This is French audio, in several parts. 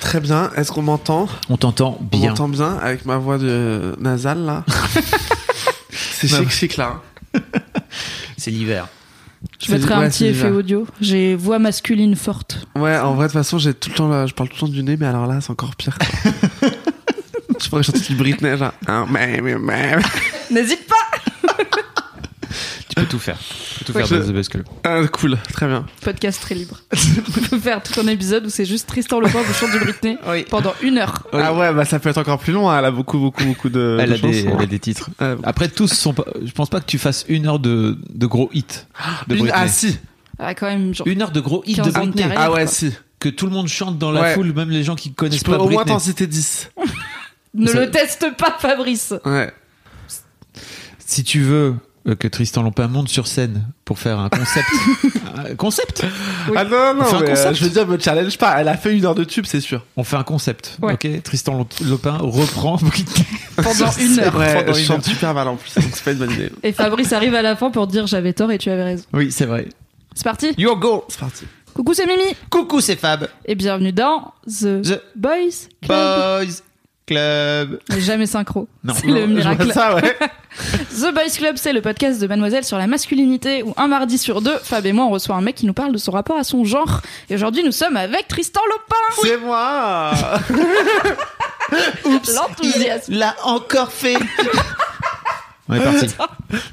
Très bien. Est-ce qu'on m'entend On t'entend On bien. m'entend bien avec ma voix de nasale là. c'est chic chic là. C'est l'hiver. Je mettrai Ouais, un petit effet audio. J'ai voix masculine forte. Ouais, en vrai de toute façon, j'ai tout le temps là, je parle tout le temps du nez, mais alors là, c'est encore pire. je pourrais chanter du Britney, genre. Ah, mais, mais, mais. N'hésite pas peux tout faire. Tu peux tout Ouais, faire je- dans The Best Club. Ah, cool, très bien. Podcast très libre. On peut faire tout un épisode où c'est juste Tristan Lepin qui chante du Britney pendant une heure. Ah ouais, bah ça peut être encore plus long. hein, Elle a beaucoup, beaucoup, beaucoup de. Elle de a, des, elle a des titres. Ouais. Après, tous sont pas. Je pense pas que tu fasses une heure de, de gros hits. De Une- Britney. ah si. Ah, quand même, genre. Une heure de gros hits 15 de Britney. carrière. Ah ouais, quoi. si. Que tout le monde chante dans la Ouais. foule, même les gens qui Je connaissent peux pas au moins Britney. t'en citer 10. Ne Ça- le teste pas, Fabrice. Ouais. Si tu veux que Tristan Lompin monte sur scène pour faire un concept. un concept Oui. Ah non, non, On fait un mais, euh, concept. je veux dire, me challenge pas. Elle a fait une heure de tube, c'est sûr. On fait un concept. Ouais. Ok Tristan Lopin reprend. Pendant une heure. Ouais, Pendant je une chante super mal en plus, donc c'est pas une bonne idée. Et Fabrice arrive à la fin pour dire j'avais tort et tu avais raison. Oui, c'est vrai. C'est parti Your go C'est parti. Coucou, c'est Mimi. Coucou, c'est Fab. Et bienvenue dans The, The Boys Club. Boys Club. Jamais synchro. Non. C'est le miracle. vois ça, ouais. The Boys Club, c'est le podcast de Mademoiselle sur la masculinité où un mardi sur deux, Fab et moi, on reçoit un mec qui nous parle de son rapport à son genre. Et aujourd'hui, nous sommes avec Tristan Lopin. C'est moi. L'enthousiasme. Il l'a encore fait. On est parti.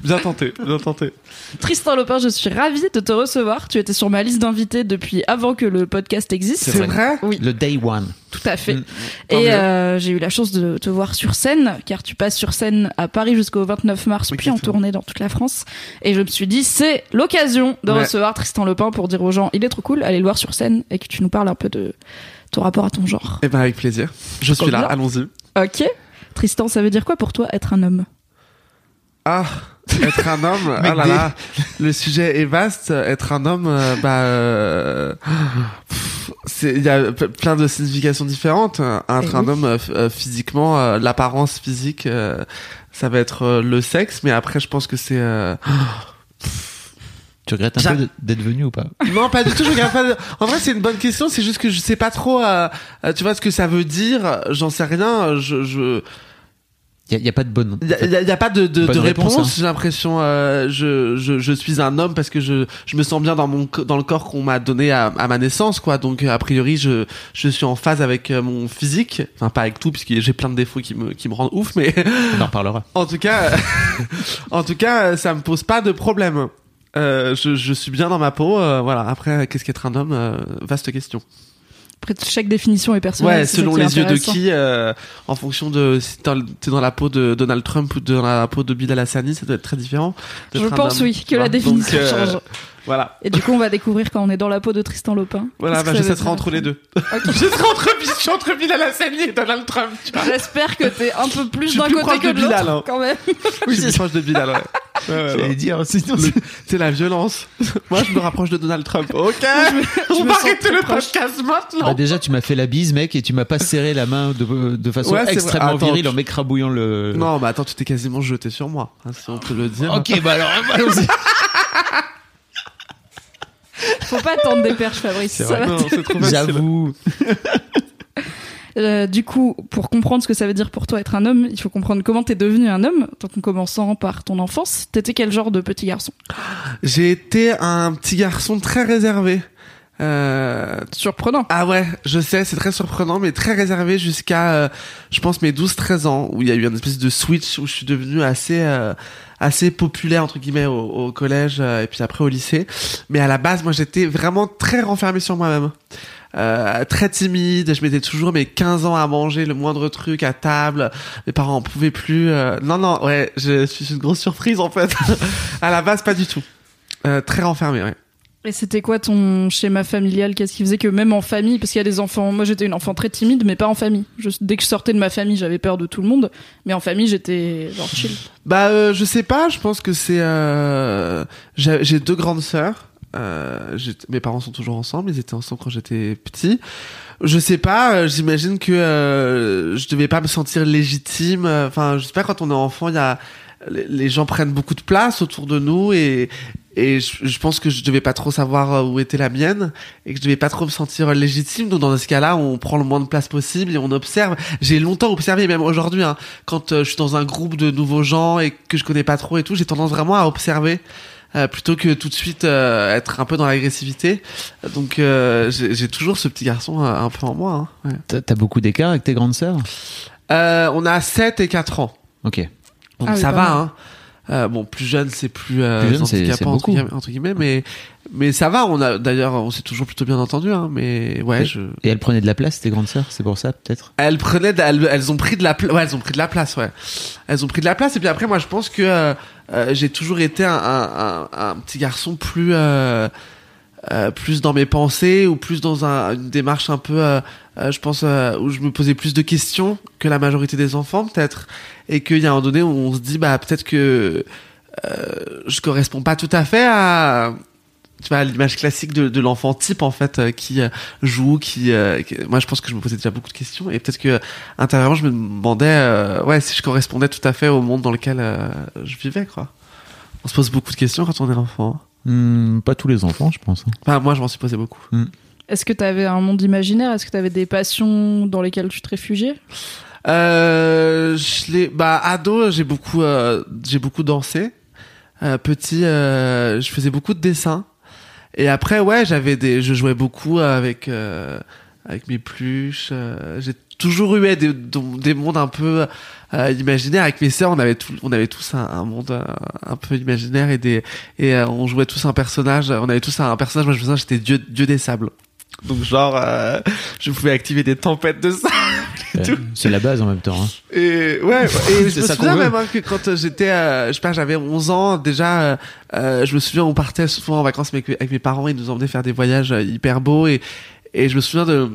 Bien tenté, bien tenté. Tristan Lopin, je suis ravie de te recevoir. Tu étais sur ma liste d'invités depuis avant que le podcast existe. C'est vrai? Oui, Le day one. tout à fait. Mm. Et euh, j'ai eu la chance de te voir sur scène, car tu passes sur scène à Paris jusqu'au 29 mars, Oui, puis en tournée dans toute la France. Et je me suis dit, c'est l'occasion de Ouais. recevoir Tristan Lepin pour dire aux gens, il est trop cool, allez le voir sur scène et que tu nous parles un peu de ton rapport à ton genre. Eh ben, avec plaisir. Je suis là, allons-y. Ok. Tristan, ça veut dire quoi pour toi être un homme? Ah, être un homme, ah là des- là, le sujet est vaste. Être un homme, euh, bah, euh, il y a plein de significations différentes. Être Eh un oui. homme euh, physiquement, euh, l'apparence physique, euh, ça va être euh, le sexe, mais après, je pense que c'est. euh, Tu regrettes un peu d'être venu ou pas? Non, pas du tout. Je regarde pas. de- En vrai, c'est une bonne question. C'est juste que je sais pas trop. tu vois ce que ça veut dire J'en sais rien. Je, je, Il n'y a, pas de bonne. Il y a, a- a pas de, de, de réponse, réponse, hein. j'ai l'impression. euh, je, je, je suis un homme parce que je, je me sens bien dans mon dans le corps qu'on m'a donné à, à ma naissance, quoi. Donc euh, a priori, je, je suis en phase avec euh, mon physique. Enfin, pas avec tout, puisque j'ai plein de défauts qui me, qui me rendent ouf, mais On en reparlera. en tout cas, en tout cas, ça me pose pas de problème. Euh, je, je suis bien dans ma peau. euh, voilà. Après, qu'est-ce qu'être un homme euh, Vaste question. Après, chaque définition est personnelle. Ouais, selon les yeux de qui, euh, en fonction de si t'es dans, la peau de Donald Trump ou dans la peau de Bilal Hassani, ça doit être très différent. Je un pense, homme, oui, que la définition Donc, euh, change. Voilà. Et du coup, on va découvrir quand on est dans la peau de Tristan Lopin. Voilà, bah, je serai entre les deux. Ok. je serai entre, je suis entre Bilal Hassani et Donald Trump. J'espère que t'es un peu plus d'un côté que de de l'autre, hein. quand même. Oui, je suis proche de Bilal, ouais. Ouais, ouais, J'allais dire, sinon. Le- C'est la violence. Moi, je me rapproche de Donald Trump. Ok. je on me va arrêter le proche. podcast maintenant. Bah déjà, tu m'as fait la bise, mec, et tu m'as pas serré la main de, de façon Ouais, extrêmement Attends, virile tu- en m'écrabouillant le. Non, mais attends, tu t'es quasiment jeté sur moi, hein, si on peut le dire. Ok, bah alors, allons-y. Faut pas attendre des perches, Fabrice. Ça vrai. va Non, c'est trop facile. J'avoue. Euh, du coup, pour comprendre ce que ça veut dire pour toi être un homme, il faut comprendre comment t'es devenu un homme, donc en commençant par ton enfance. T'étais quel genre de petit garçon? J'ai été un petit garçon très réservé. Euh, Surprenant. Ah ouais, je sais, c'est très surprenant, mais très réservé jusqu'à, euh, je pense, mes 12-13 ans, où il y a eu une espèce de switch où je suis devenu assez, euh, assez populaire, entre guillemets, au, au collège, euh, et puis après au lycée. Mais à la base, moi, j'étais vraiment très renfermé sur moi-même. Euh, très timide, je mettais toujours mes 15 ans à manger le moindre truc à table, mes parents en pouvaient plus. euh, Non, non, ouais, je suis une grosse surprise, en fait. à la base, pas du tout. Euh, très renfermé, ouais. Et c'était quoi ton schéma familial? Qu'est-ce qui faisait que même en famille, parce qu'il y a des enfants, moi j'étais une enfant très timide, mais pas en famille. Dès que je sortais de ma famille, j'avais peur de tout le monde, mais en famille, j'étais genre chill. Bah, euh, je sais pas. Je pense que c'est. Euh... J'ai deux grandes sœurs. Euh, mes parents sont toujours ensemble. Ils étaient ensemble quand j'étais petit. Je sais pas. euh, J'imagine que euh, je devais pas me sentir légitime. Enfin, je sais pas. Quand on est enfant, il y a les gens prennent beaucoup de place autour de nous et et je, je pense que je devais pas trop savoir euh, où était la mienne et que je devais pas trop me sentir légitime. Donc dans ce cas-là, on prend le moins de place possible et on observe. J'ai longtemps observé, même aujourd'hui, hein, quand euh, je suis dans un groupe de nouveaux gens et que je connais pas trop et tout, j'ai tendance vraiment à observer. euh, plutôt que tout de suite euh, être un peu dans l'agressivité. Donc euh, j'ai toujours ce petit garçon euh, un peu en moi. hein, ouais. T'as beaucoup d'écart avec tes grandes sœurs? Euh, on a 7 et 4 ans. Ok. Donc Ah ça va, hein. Euh, bon, plus jeune, c'est plus, euh, Plus jeune, handicapant, entre, beaucoup. guillemets, entre guillemets, mais mais ça va. On a d'ailleurs, on s'est toujours plutôt bien entendu, hein. Mais ouais, Et- je. Et elles prenaient de la place, tes grandes sœurs C'est pour ça, peut-être? Elles prenaient, de- elles, elles ont pris de la, pla- ouais, elles ont pris de la place, ouais. Elles ont pris de la place. Et puis après, moi, je pense que euh, euh, j'ai toujours été un, un, un, un petit garçon plus, euh, euh, plus dans mes pensées ou plus dans un, une démarche un peu, euh, euh, je pense, où je me posais plus de questions que la majorité des enfants, peut-être. Et qu'il y a un moment donné où on se dit, bah, peut-être que euh, je corresponds pas tout à fait à tu vois l'image classique de, de l'enfant type en fait euh, qui euh, joue qui, euh, qui- moi je pense que je me posais déjà beaucoup de questions et peut-être que intérieurement je me demandais euh, ouais si je correspondais tout à fait au monde dans lequel euh, je vivais quoi. On se pose beaucoup de questions quand on est enfant. Hmm, Pas tous les enfants, je pense. hein. enfin moi je m'en suis posé beaucoup. Est-ce que t'avais un monde imaginaire? Est-ce que t'avais des passions dans lesquelles tu te réfugiais? Euh, je l'ai, bah, ado, j'ai beaucoup, euh, j'ai beaucoup dansé. Euh, petit, euh, je faisais beaucoup de dessins. Et après, ouais, j'avais des, je jouais beaucoup avec, euh, avec mes pluches. euh, j'ai toujours eu des, des mondes un peu euh, imaginaires. Avec mes sœurs, on avait tout, on avait tous un, monde un peu imaginaire et des, et on jouait tous un personnage. On avait tous un, personnage. Moi, je me souviens, j'étais dieu, dieu des sables. Donc genre, euh, je pouvais activer des tempêtes de sable. Tout. C'est la base en même temps. hein. Et ouais, et je me ça souviens même hein, que quand euh, j'étais, euh, je sais pas, j'avais 11 ans déjà, euh, euh, je me souviens on partait souvent en vacances avec, avec mes parents, ils nous emmenaient faire des voyages euh, hyper beaux et et je me souviens de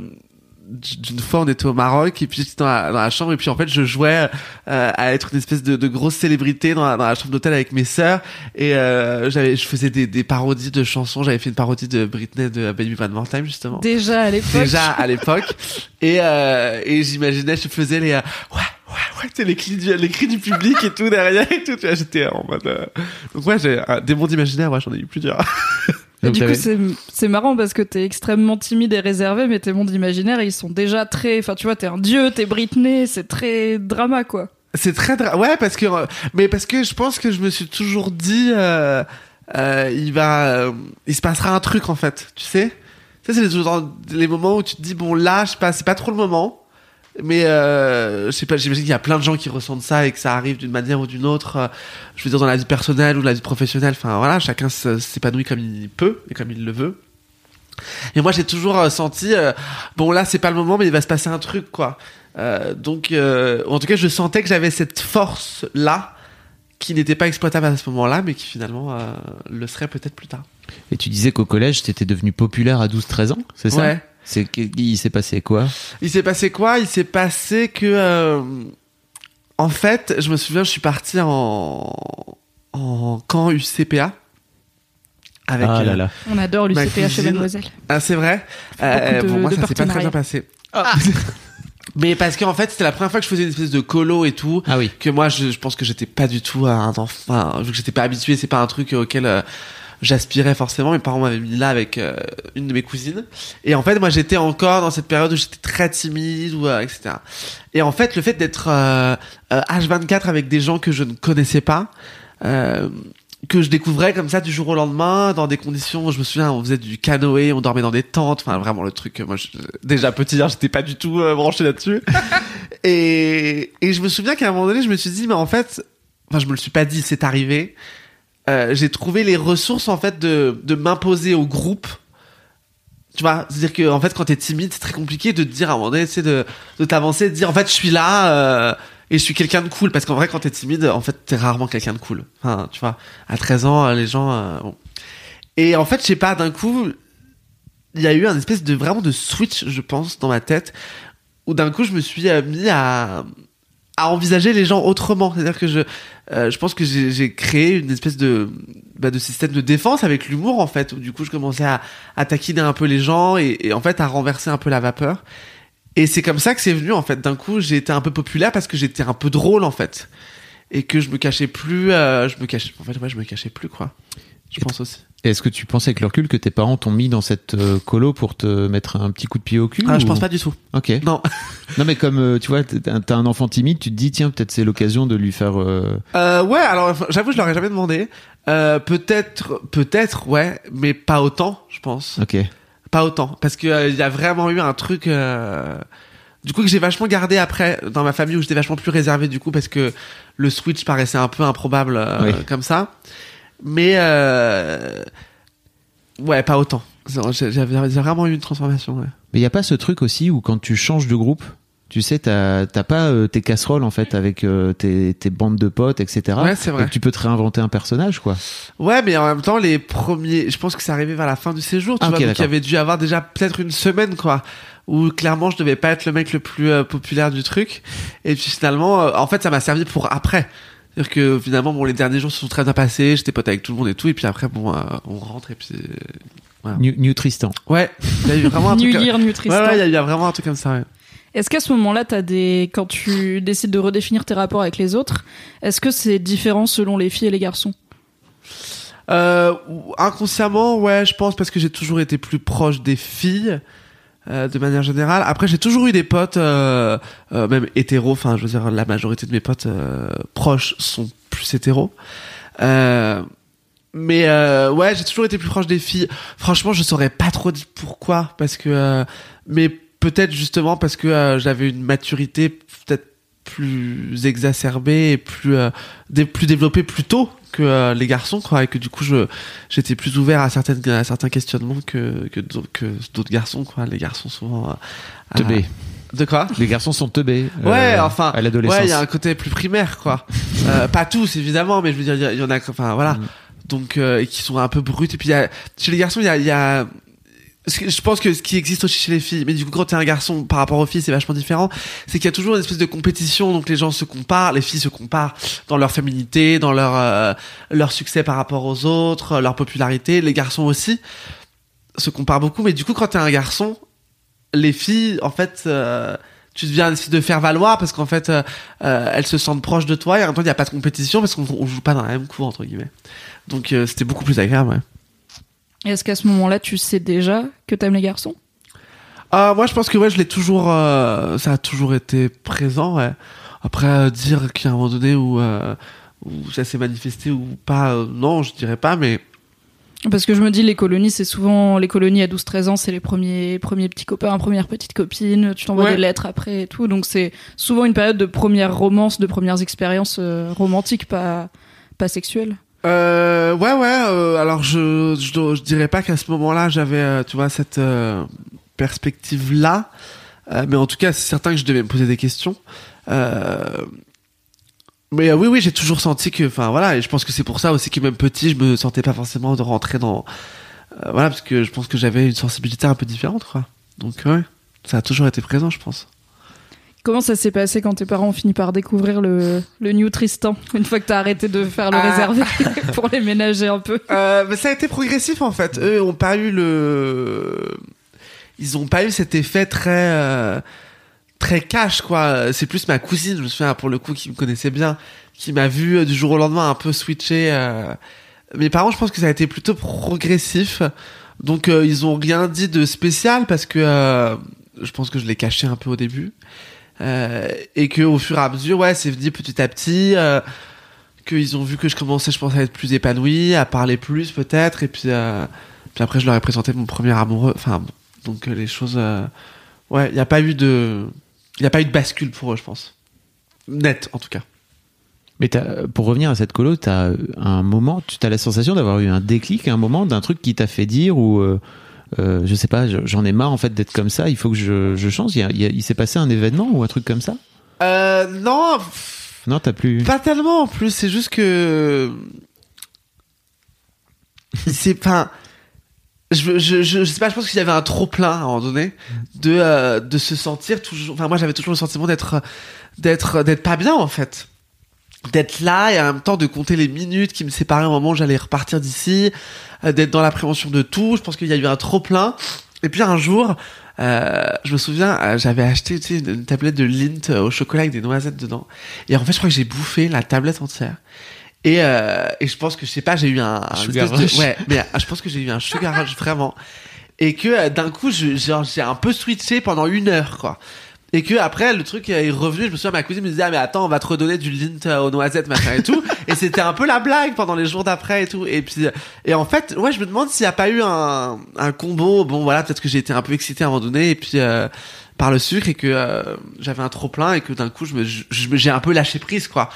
d'une fois on était au Maroc et puis j'étais dans la, dans la chambre et puis en fait je jouais euh, à être une espèce de, de grosse célébrité dans la, dans la chambre d'hôtel avec mes sœurs. Et euh, j'avais je faisais des, des parodies de chansons. J'avais fait une parodie de Britney de Baby One More Time justement. Déjà à l'époque. déjà à l'époque. Et euh, et j'imaginais je faisais les euh, ouais ouais ouais tu sais, les cris du les cris du public et tout derrière et tout. Tu vois j'étais en mode euh, donc ouais j'ai euh, des mondes imaginaires ouais j'en ai eu plusieurs Et du coup, c'est c'est marrant parce que t'es extrêmement timide et réservé, mais tes mondes imaginaires, ils sont déjà très. Enfin, tu vois, t'es un dieu, t'es Britney, c'est très drama, quoi. c'est très dra- ouais parce que euh, mais parce que je pense que je me suis toujours dit euh, euh, il va euh, il se passera un truc en fait tu sais ça c'est les, les moments où tu te dis bon là je sais pas c'est pas trop le moment mais euh, je sais pas j'imagine qu'il y a plein de gens qui ressentent ça et que ça arrive d'une manière ou d'une autre euh, je veux dire dans la vie personnelle ou la vie professionnelle enfin voilà chacun s'épanouit comme il peut et comme il le veut et moi j'ai toujours euh, senti euh, bon là c'est pas le moment mais il va se passer un truc quoi euh, donc, euh, en tout cas, je sentais que j'avais cette force là qui n'était pas exploitable à ce moment-là, mais qui finalement euh, le serait peut-être plus tard. Et tu disais qu'au collège, t'étais devenu populaire à 12-13 ans, c'est ça? Ouais. C'est il s'est passé quoi? Il s'est passé quoi? Il s'est passé que, euh, en fait, je me souviens, je suis parti en en camp UCPA avec. Ah là euh, là. On adore l'UCPA chez. Mademoiselle. Ah, c'est vrai? beaucoup de- pour moi, de ça s'est pas très bien passé. Mais parce qu'en fait, c'était la première fois que je faisais une espèce de colo et tout. Ah oui. que moi je, je pense que j'étais pas du tout un enfant enfin, vu que j'étais pas habitué c'est pas un truc auquel euh, j'aspirais forcément. Mes parents m'avaient mis là avec euh, une de mes cousines. Et en fait moi j'étais encore dans cette période où j'étais très timide ou euh, etc et en fait le fait d'être euh, euh, H24 avec des gens que je ne connaissais pas euh, que je découvrais comme ça du jour au lendemain dans des conditions je me souviens on faisait du canoë on dormait dans des tentes. Enfin vraiment le truc euh, moi je- déjà petit hein, j'étais pas du tout euh, branché là-dessus. Et, et je me souviens qu'à un moment donné, je me suis dit, mais en fait, enfin, je me le suis pas dit, c'est arrivé. Euh, j'ai trouvé les ressources, en fait, de, de m'imposer au groupe. Tu vois, c'est-à-dire que, en fait, quand t'es timide, c'est très compliqué de te dire, à un moment donné, de, de t'avancer, de dire, en fait, je suis là, euh, et je suis quelqu'un de cool. Parce qu'en vrai, quand t'es timide, en fait, t'es rarement quelqu'un de cool. Enfin, tu vois, à 13 ans, euh, les gens, euh, bon. Et en fait, je sais pas, d'un coup, il y a eu un espèce de vraiment de switch, je pense, dans ma tête, où d'un coup, je me suis mis à à envisager les gens autrement. C'est-à-dire que je, euh, je pense que j'ai créé une espèce de, bah, de système de défense avec l'humour en fait. Où du coup, je commençais à, à taquiner un peu les gens et, et en fait à renverser un peu la vapeur. Et c'est comme ça que c'est venu en fait. D'un coup, j'ai été un peu populaire parce que j'étais un peu drôle en fait et que je me cachais plus. euh, je me cachais. En fait, ouais, je me cachais plus quoi. Je pense aussi. Est-ce que tu penses avec le recul que tes parents t'ont mis dans cette euh, colo pour te mettre un petit coup de pied au cul Ah, je ou- pense pas du tout. Ok. Non. Non, mais comme euh, tu vois, t'as t'as un enfant timide, tu te dis tiens peut-être c'est l'occasion de lui faire. euh, Euh, ouais, alors enfin, j'avoue, je leur ai jamais demandé. Euh, peut-être, peut-être, ouais, mais pas autant, je pense. Ok. Pas autant, parce que euh, il y a vraiment eu un truc. euh, Du coup, que j'ai vachement gardé après dans ma famille où j'étais vachement plus réservé du coup parce que le switch paraissait un peu improbable euh, Oui. comme ça. Mais euh... ouais, pas autant. J'ai vraiment eu une transformation. Ouais. Mais il y a pas ce truc aussi où quand tu changes de groupe, tu sais, t'as pas euh, tes casseroles en fait avec euh, tes, tes bandes de potes, etc. Ouais, c'est vrai. Tu peux te réinventer un personnage, quoi. Ouais, mais en même temps, les premiers, je pense que c'est arrivé vers la fin du séjour, tu Ah, vois, donc il y avait dû avoir déjà peut-être une semaine, quoi, où clairement je devais pas être le mec le plus euh, populaire du truc. Et puis finalement, en fait, ça m'a servi pour après. C'est-à-dire que finalement, bon, les derniers jours se sont très bien passés, j'étais pote avec tout le monde et tout, et puis après, bon, euh, on rentre et puis. Voilà. New, New Tristan. Ouais, il y a eu vraiment un New truc. Year, New Tristan. ouais, il y a eu vraiment un truc comme ça, ouais. Est-ce qu'à ce moment-là, t'as des quand tu décides de redéfinir tes rapports avec les autres, est-ce que c'est différent selon les filles et les garçons? Euh, inconsciemment, ouais, je pense parce que j'ai toujours été plus proche des filles. Euh, de manière générale. Après, j'ai toujours eu des potes, euh, euh, même hétéros. Enfin, je veux dire, la majorité de mes potes euh, proches sont plus hétéros. Euh, mais ouais, j'ai toujours été plus proche des filles. Franchement, je saurais pas trop dire pourquoi, parce que, mais peut-être justement parce que j'avais une maturité plus exacerbée et plus euh, dé- plus développée plus tôt que euh, les garçons, quoi, et que du coup, je j'étais plus ouvert à certaines à certains questionnements que que d'autres que d'autres garçons, quoi. Les garçons souvent. euh, à-. De quoi? Les garçons sont teubés. euh, Ouais, enfin, À l'adolescence. Ouais, il y a un côté plus primaire, quoi. Euh, pas tous, évidemment, mais je veux dire, il y en a, enfin, voilà. Mm. Donc, euh, et qui sont un peu bruts. Et puis, y a, chez les garçons, il y a, y a, je pense que ce qui existe aussi chez les filles, mais du coup, quand t'es un garçon, par rapport aux filles, c'est vachement différent, c'est qu'il y a toujours une espèce de compétition, donc les gens se comparent, les filles se comparent dans leur féminité, dans leur, euh, leur succès par rapport aux autres, leur popularité, les garçons aussi se comparent beaucoup, mais du coup, quand t'es un garçon, les filles, en fait, euh, tu deviens de faire valoir parce qu'en fait, euh, euh, elles se sentent proches de toi et en même temps, il n'y a pas de compétition parce qu'on on joue pas dans la même cour, entre guillemets. Donc, euh, c'était beaucoup plus agréable, ouais. Est-ce qu'à ce moment-là, tu sais déjà que t'aimes les garçons? Ah, moi, je pense que ouais, je l'ai toujours, euh, ça a toujours été présent, ouais. Après, euh, dire qu'il y a un moment donné où, euh, où ça s'est manifesté ou pas, euh, non, je dirais pas, mais Parce que je me dis, les colonies, c'est souvent les colonies à 12-13 ans, c'est les premiers, premiers petits copains, premières petites copines, tu t'envoies Ouais. des lettres après et tout. Donc c'est souvent une période de première romance, de premières expériences euh, romantiques, pas, pas sexuelles. Euh, ouais, ouais. euh, alors, je, je, dirais pas qu'à ce moment-là, j'avais, euh, tu vois, cette euh, perspective-là. Euh, mais en tout cas, c'est certain que je devais me poser des questions. Mais oui, oui, j'ai toujours senti que, enfin, voilà. Et je pense que c'est pour ça aussi que même petit, je me sentais pas forcément de rentrer dans, voilà, parce que je pense que j'avais une sensibilité un peu différente, quoi. Donc, ouais, ça a toujours été présent, je pense. Comment ça s'est passé quand tes parents ont fini par découvrir le, le New Tristan, une fois que t'as arrêté de faire le Ah. réservé pour les ménager un peu? Euh, mais ça a été progressif en fait. Eux ont pas eu le, ils ont pas eu cet effet très euh, très cash quoi. C'est plus ma cousine, je me souviens pour le coup qui me connaissait bien, qui m'a vu euh, du jour au lendemain un peu switcher. euh. Mes parents, je pense que ça a été plutôt progressif. Donc ils ont rien dit de spécial parce que je pense que je l'ai caché un peu au début. Euh, et que au fur et à mesure, ouais, c'est venu petit à petit. Euh, qu'ils ont vu que je commençais, je pense, à être plus épanoui, à parler plus peut-être, et puis, euh, puis après je leur ai présenté mon premier amoureux. Enfin, donc euh, les choses, ouais, il n'y a pas eu de, il a pas eu de bascule pour eux, je pense, net en tout cas. Mais pour revenir à cette colo, t'as un moment, tu as la sensation d'avoir eu un déclic, un moment d'un truc qui t'a fait dire ou euh, je sais pas, je- j'en ai marre en fait d'être comme ça, il faut que je, je change. Il, y a- il y a- il s'est passé un événement ou un truc comme ça? Euh, non, Non, t'as plus. pas tellement en plus. C'est juste que c'est, enfin, je, je, je, je sais pas, je pense qu'il y avait un trop plein à un moment donné de euh, de se sentir toujours. Enfin, moi, j'avais toujours le sentiment d'être d'être d'être pas bien en fait, d'être là et en même temps de compter les minutes qui me séparaient au moment où j'allais repartir d'ici, d'être dans l'appréhension de tout. Je pense qu'il y a eu un trop plein. Et puis un jour, euh, je me souviens, euh, j'avais acheté tu sais, une, une tablette de Lindt euh, au chocolat avec des noisettes dedans. Et en fait, je crois que j'ai bouffé la tablette entière. Et, euh, et je pense que je sais pas, j'ai eu un, un Sugar de- ouais, mais euh, je pense que j'ai eu un sugar rush vraiment. Et que euh, d'un coup, j'ai un peu switché pendant une heure, quoi. Et que après, le truc est revenu. Je me souviens, ma cousine me disait, ah, mais attends, on va te redonner du lint euh, aux noisettes, machin et tout. et c'était un peu la blague pendant les jours d'après et tout. Et puis, euh, et en fait, ouais, je me demande s'il n'y a pas eu un, un combo. Bon, voilà, peut-être que j'ai été un peu excité à un moment donné. Et puis, euh, par le sucre et que euh, j'avais un trop plein et que d'un coup, je me, j'ai un peu lâché prise, quoi.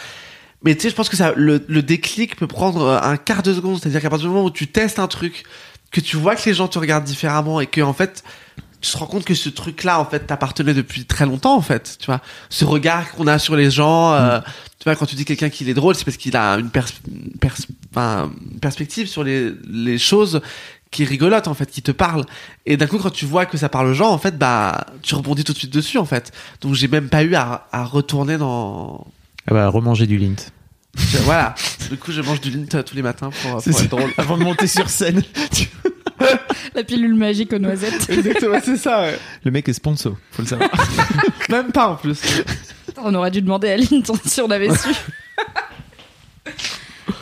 Mais tu sais, je pense que ça, le, le déclic peut prendre un quart de seconde. C'est-à-dire qu'à partir du moment où tu testes un truc, que tu vois que les gens te regardent différemment et que en fait, tu te rends compte que ce truc-là, en fait, t'appartenait depuis très longtemps, en fait. Tu vois, ce regard qu'on a sur les gens. euh, Tu vois, quand tu dis quelqu'un qu'il est drôle, c'est parce qu'il a une, pers pers enfin, une perspective sur les, les choses qui est rigolote en fait, qui te parle. Et d'un coup, quand tu vois que ça parle aux gens, en fait, bah, tu rebondis tout de suite dessus, en fait. Donc, j'ai même pas eu à, à retourner dans, Ah bah, remanger du lint. voilà. Du coup, je mange du lint euh, tous les matins pour, pour être drôle. Avant de monter sur scène. La pilule magique aux noisettes. Exactement, c'est ça, ouais. Le mec est sponsor, faut le savoir. Même pas en plus. On aurait dû demander à Lynn si on avait su.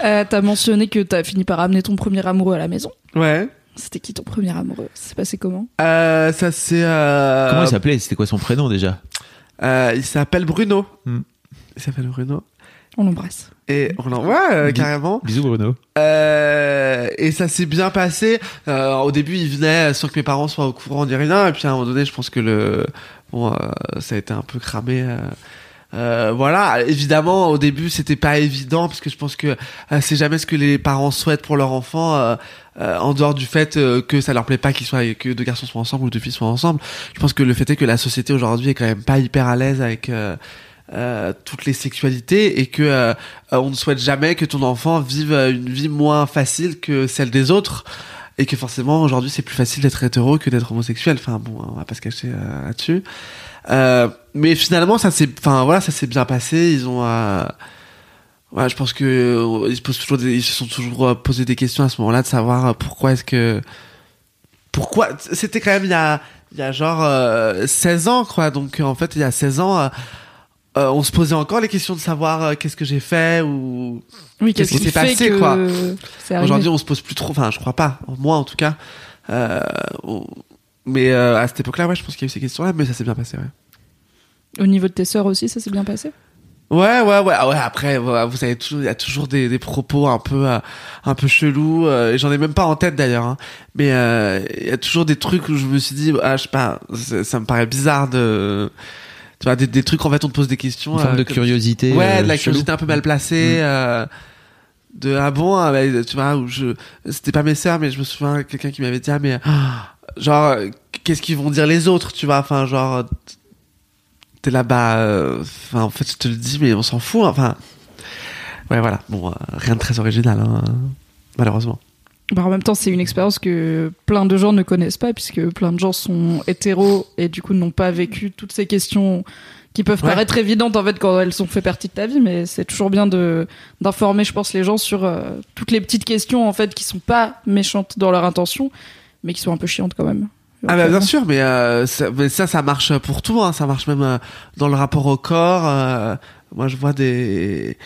Euh, t'as mentionné que t'as fini par amener ton premier amoureux à la maison. Ouais. C'était qui ton premier amoureux? Ça s'est passé comment? Euh, ça c'est. Euh, Comment il s'appelait? C'était quoi son prénom déjà? Euh, Il s'appelle Bruno. Hmm. Il s'appelle Bruno. On l'embrasse. Et on l'envoie euh, carrément. Bisous Bruno. Euh, et ça s'est bien passé. Euh, au début, il venait sans que mes parents soient au courant ni rien. Et puis à un moment donné, je pense que le bon, euh, ça a été un peu cramé. euh. Euh, voilà, évidemment, au début, c'était pas évident parce que je pense que c'est jamais ce que les parents souhaitent pour leur enfant, euh, euh, en dehors du fait euh, que ça leur plaît pas qu'ils soient que deux garçons soient ensemble ou deux filles soient ensemble. Je pense que le fait est que la société aujourd'hui est quand même pas hyper à l'aise avec euh, euh, toutes les sexualités et que euh, euh, on ne souhaite jamais que ton enfant vive euh, une vie moins facile que celle des autres et que forcément aujourd'hui c'est plus facile d'être hétéro que d'être homosexuel. Enfin bon, on va pas se cacher euh, là-dessus. Mais finalement ça s'est, enfin voilà, ça s'est bien passé. Ils ont, ouais, je pense que ils se posent toujours, des- ils se sont toujours posé des questions à ce moment-là de savoir pourquoi est-ce que, pourquoi. C'était quand même il y a, il y a genre euh, 16 ans quoi. Donc en fait il y a 16 ans. Euh, on se posait encore les questions de savoir euh, qu'est-ce que j'ai fait ou Oui, Qu'est-ce qui s'est passé, que quoi. aujourd'hui on se pose plus trop enfin je crois pas moi en tout cas. Euh, on- mais à cette époque-là ouais je pense qu'il y a eu ces questions-là mais ça s'est bien passé ouais. Au niveau de tes sœurs aussi, ça s'est bien passé? Ouais ouais ouais. Ah ouais après vous savez il y a toujours des, des propos un peu un peu chelous et j'en ai même pas en tête d'ailleurs hein. mais il y a toujours des trucs où je me suis dit ah je sais pas ça me paraît bizarre de tu vois des, des trucs en fait on te pose des questions Une forme euh, de curiosité. ouais euh, de la chelou. curiosité un peu mal placée Mm. euh, de ah bon ah, bah, tu vois où je c'était pas mes sœurs mais je me souviens quelqu'un qui m'avait dit ah mais ah, genre qu'est-ce qu'ils vont dire les autres tu vois enfin genre t'es là-bas euh, enfin en fait je te le dis mais on s'en fout enfin ouais voilà bon euh, rien de très original hein, malheureusement Bah, en même temps, c'est une expérience que plein de gens ne connaissent pas, puisque plein de gens sont hétéros et du coup n'ont pas vécu toutes ces questions qui peuvent Ouais. paraître évidentes en fait quand elles ont fait partie de ta vie, mais c'est toujours bien de d'informer, je pense, les gens sur euh, toutes les petites questions en fait qui sont pas méchantes dans leur intention, mais qui sont un peu chiantes quand même. Ah bah bien sûr, mais, euh, ça, mais ça, ça marche pour tout. Hein. Ça marche même euh, dans le rapport au corps. euh, moi, je vois des.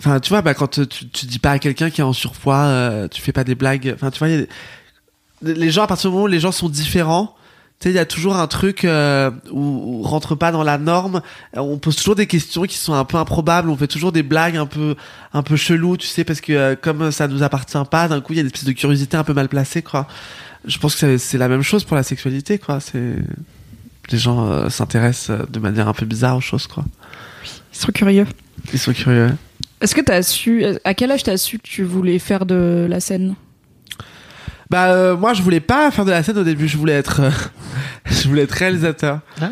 Enfin, tu vois, bah, quand tu, tu dis pas à quelqu'un qui est en surpoids, euh, tu fais pas des blagues. Enfin, tu vois, y a des- les gens à partir du moment où les gens sont différents. Tu sais, il y a toujours un truc euh, où, où on rentre pas dans la norme. Euh, On pose toujours des questions qui sont un peu improbables. On fait toujours des blagues un peu, un peu chelou, tu sais, parce que euh, comme ça nous appartient pas, d'un coup, il y a une espèce de curiosité un peu mal placée, quoi je pense que c'est- la même chose pour la sexualité, quoi. C'est les gens euh, s'intéressent de manière un peu bizarre aux choses, quoi. Ils sont curieux. Ils sont curieux. Est-ce que t'as su, à quel âge t'as su que tu voulais faire de la scène? Bah euh, moi, je voulais pas faire de la scène au début. Je voulais être, euh, je voulais être réalisateur. Ah,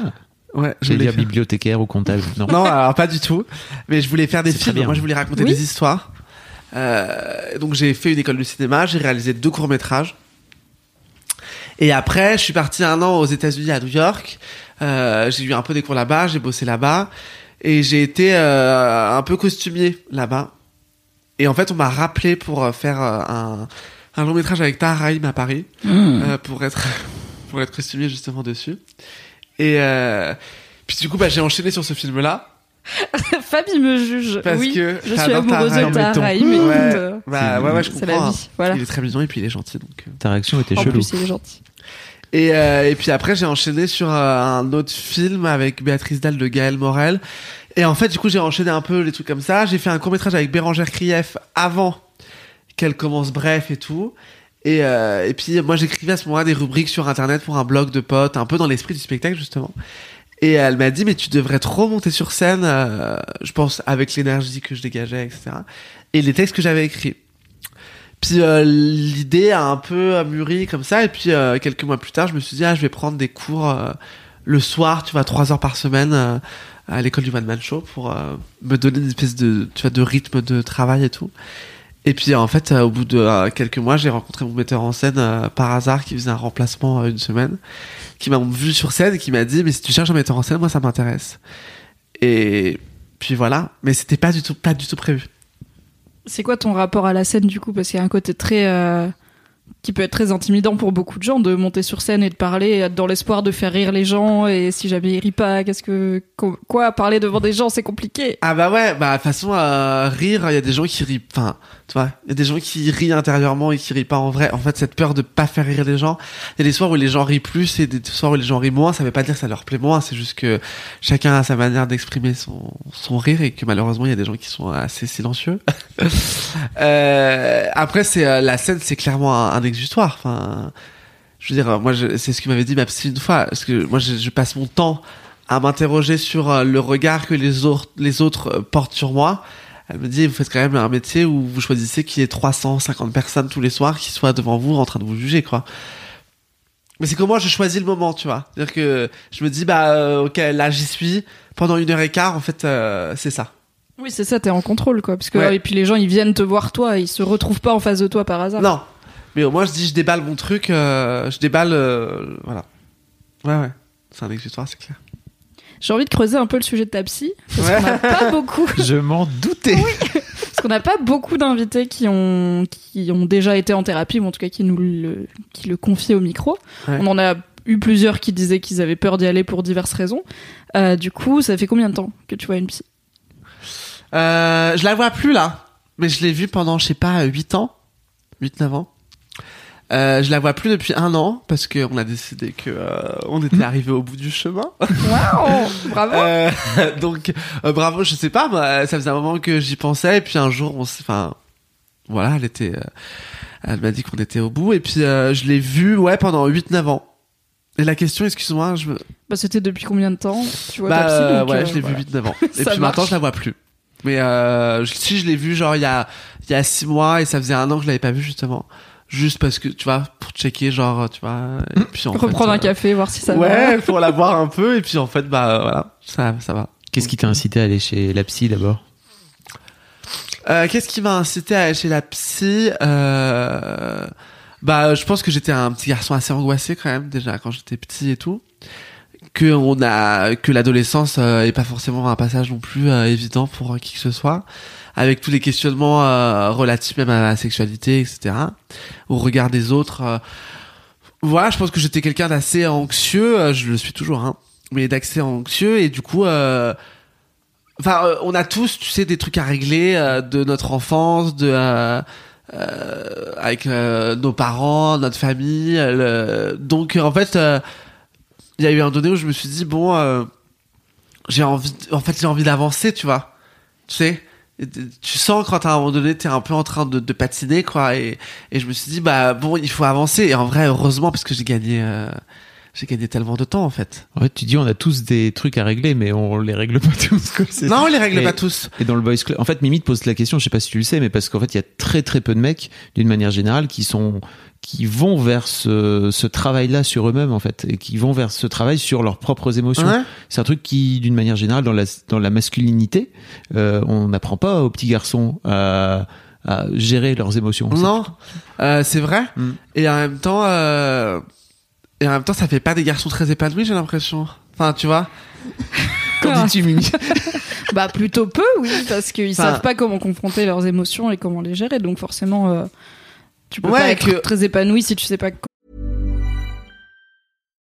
Ouais, je j'allais voulais dire faire- bibliothécaire ou comptable? Non. Non, alors pas du tout. Mais je voulais faire des films. bien. Moi, je voulais raconter Oui. des histoires. Euh, donc j'ai fait une école de cinéma. J'ai réalisé deux courts métrages. Et après, je suis parti un an aux États-Unis à New York. Euh, j'ai eu un peu des cours là-bas, j'ai bossé là-bas et j'ai été euh, un peu costumier là-bas. Et en fait, on m'a rappelé pour euh, faire euh, un, un long métrage avec Tahar Rahim à Paris euh, pour être pour être costumier justement dessus. Et euh, puis du coup, bah, j'ai enchaîné sur ce film-là. Fabi me juge. Parce oui, que je suis amoureuse de Rahim. Tahar Rahim, mais Ouais. Bah ouais, ouais, je c'est la comprends. vie. Voilà. Il est très mignon et puis il est gentil donc. Ta réaction était En chelou. plus, il est gentil. Et, euh, et puis après, j'ai enchaîné sur euh, un autre film avec Béatrice Dalle de Gaël Morel. Et en fait, du coup, j'ai enchaîné un peu les trucs comme ça. J'ai fait un court métrage avec Bérangère Krief avant qu'elle commence Bref et tout. Et, euh, et puis moi, j'écrivais à ce moment-là des rubriques sur Internet pour un blog de potes, un peu dans l'esprit du spectacle justement. Et elle m'a dit, mais tu devrais trop monter sur scène, euh, je pense, avec l'énergie que je dégageais, etc. Et les textes que j'avais écrits. Puis euh, l'idée a un peu mûri comme ça. Et puis euh, quelques mois plus tard, je me suis dit, ah, je vais prendre des cours euh, le soir, tu vois, trois heures par semaine euh, à l'école du One Man Show pour euh, me donner une espèce de, tu vois, de rythme de travail et tout. Et puis en fait, euh, au bout de quelques mois, j'ai rencontré mon metteur en scène par hasard qui faisait un remplacement une semaine, qui m'a vu sur scène et qui m'a dit, mais si tu cherches un metteur en scène, moi ça m'intéresse. Et puis voilà, mais c'était pas du tout, pas du tout prévu. C'est quoi ton rapport à la scène du coup? Parce qu'il y a un côté très. euh, qui peut être très intimidant pour beaucoup de gens de monter sur scène et de parler dans l'espoir de faire rire les gens et si jamais ils rient pas, qu'est-ce que. Quoi? Parler devant des gens, c'est compliqué. Ah bah ouais, bah de façon, euh, rire, il y a des gens qui rient, enfin, tu vois, il y a des gens qui rient intérieurement et qui rient pas en vrai. En fait, cette peur de pas faire rire les gens, il y a des soirs où les gens rient plus et des soirs où les gens rient moins, ça veut pas dire que ça leur plaît moins, c'est juste que chacun a sa manière d'exprimer son, son rire et que malheureusement, il y a des gens qui sont assez silencieux. euh, après, c'est euh, la scène, c'est clairement un, un exutoire, enfin... Je veux dire, euh, moi, c'est ce que m'avait dit ma psy une fois, parce que moi, je, je passe mon temps à m'interroger sur euh, le regard que les autres, les autres portent sur moi. Elle me dit, vous faites quand même un métier où vous choisissez qu'il y ait 350 personnes tous les soirs qui soient devant vous en train de vous juger, quoi. Mais c'est que moi, je choisis le moment, tu vois. C'est-à-dire que je me dis, bah, euh, ok, là, j'y suis. Pendant une heure et quart, en fait, euh, c'est ça. Oui, c'est ça, t'es en contrôle quoi. Parce que, Ouais. et puis les gens ils viennent te voir toi, ils se retrouvent pas en face de toi par hasard. Non. Mais au moins, je dis, je déballe mon truc, euh, je déballe, voilà. Ouais, ouais. C'est un exutoire, c'est clair. J'ai envie de creuser un peu le sujet de ta psy. Parce Ouais. qu'on n'a pas beaucoup. Je m'en doutais. Parce qu'on n'a pas beaucoup d'invités qui ont, qui ont déjà été en thérapie, ou en tout cas qui nous le, qui le confient au micro. Ouais. On en a eu plusieurs qui disaient qu'ils avaient peur d'y aller pour diverses raisons. Euh, du coup, ça fait combien de temps que tu vois une psy? Euh, je la vois plus là, mais je l'ai vue pendant, je sais pas, 8 ans, 8-9 ans. Euh, je la vois plus depuis un an parce qu'on a décidé que euh, on était arrivé au bout du chemin. Waouh Bravo Euh, donc euh, bravo, je sais pas, moi, ça faisait un moment que j'y pensais et puis un jour, on, enfin, voilà, elle était, euh, elle m'a dit qu'on était au bout et puis euh, je l'ai vue, ouais, pendant 8-9 ans. Et la question, excuse-moi, je me, bah, C'était depuis combien de temps? Tu vois bah psy donc, ouais, je l'ai voilà. vu 8-9 ans. et puis maintenant, je la vois plus. Mais euh, si je l'ai vu genre il y a il y a six mois et ça faisait un an que je l'avais pas vu justement, juste parce que tu vois pour checker genre tu vois et puis en Reprendre fait, un café, voir si ça euh, va. Ouais, pour la voir un peu et puis en fait bah voilà ça ça va. Qu'est-ce qui t'a incité à aller chez la psy d'abord? Euh, Qu'est-ce qui m'a incité à aller chez la psy? Euh, Bah, je pense que j'étais un petit garçon assez angoissé quand même déjà quand j'étais petit et tout. Que on a que l'adolescence euh, est pas forcément un passage non plus euh, évident pour euh, qui que ce soit, avec tous les questionnements euh, relatifs même à la sexualité, etc. Au regard des autres. euh. Voilà, je pense que j'étais quelqu'un d'assez anxieux. je le suis toujours, hein, mais d'assez anxieux et du coup. Enfin, on a tous, tu sais, des trucs à régler de notre enfance, de avec nos parents, notre famille. le- Donc, en fait, il y a eu un donné où je me suis dit bon, euh, j'ai envie, en fait, j'ai envie d'avancer, tu vois. Tu sais, tu sens quand à un moment donné, t'es un peu en train de, de patiner, quoi. Et, et je me suis dit bah bon, il faut avancer. Et en vrai, heureusement, parce que j'ai gagné, euh, j'ai gagné tellement de temps, en fait. Ouais, tu dis on a tous des trucs à régler, mais on les règle pas tous. Quoi. Non, on les règle Et- pas tous. Et dans le boys club, en fait, Mimi te pose la question, je sais pas si tu le sais, mais parce qu'en fait, il y a très très peu de mecs, d'une manière générale, qui sont qui vont vers ce, ce travail-là sur eux-mêmes en fait, et qui vont vers ce travail sur leurs propres émotions. Ouais. C'est un truc qui, d'une manière générale, dans la dans la masculinité, euh, on n'apprend pas aux petits garçons à, à gérer leurs émotions. Non, euh, c'est vrai. Mm. Et en même temps, euh, Et en même temps, ça fait pas des garçons très épanouis, j'ai l'impression. Enfin, tu vois. Qu'en dis-tu, Mimi Bah plutôt peu, oui, parce qu'ils Enfin- savent pas comment confronter leurs émotions et comment les gérer. Donc forcément, euh, tu peux Ouais, pas être que- très épanoui si tu sais pas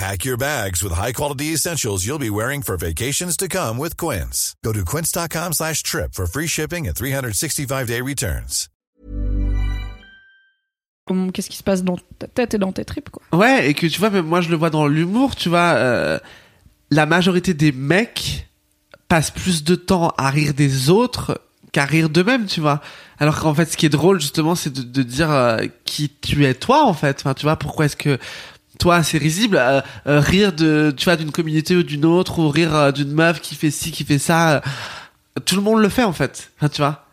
Pack your bags with high-quality essentials you'll be wearing for vacations to come with Quince. Go to quince.com slash trip for free shipping and 365-day returns. qu'est-ce qui se passe dans ta tête et dans tes tripes, quoi? Ouais, et que tu vois, même moi je le vois dans l'humour, tu vois, euh, la majorité des mecs passent plus de temps à rire des autres qu'à rire d'eux-mêmes, tu vois. Alors qu'en fait, ce qui est drôle justement, c'est de, de dire euh, qui tu es toi, en fait. Enfin, tu vois, pourquoi est-ce que toi, c'est risible euh, euh, rire de, tu vois, d'une communauté ou d'une autre, ou rire euh, d'une meuf qui fait ci, qui fait ça. euh, tout le monde le fait en fait. Enfin, tu vois.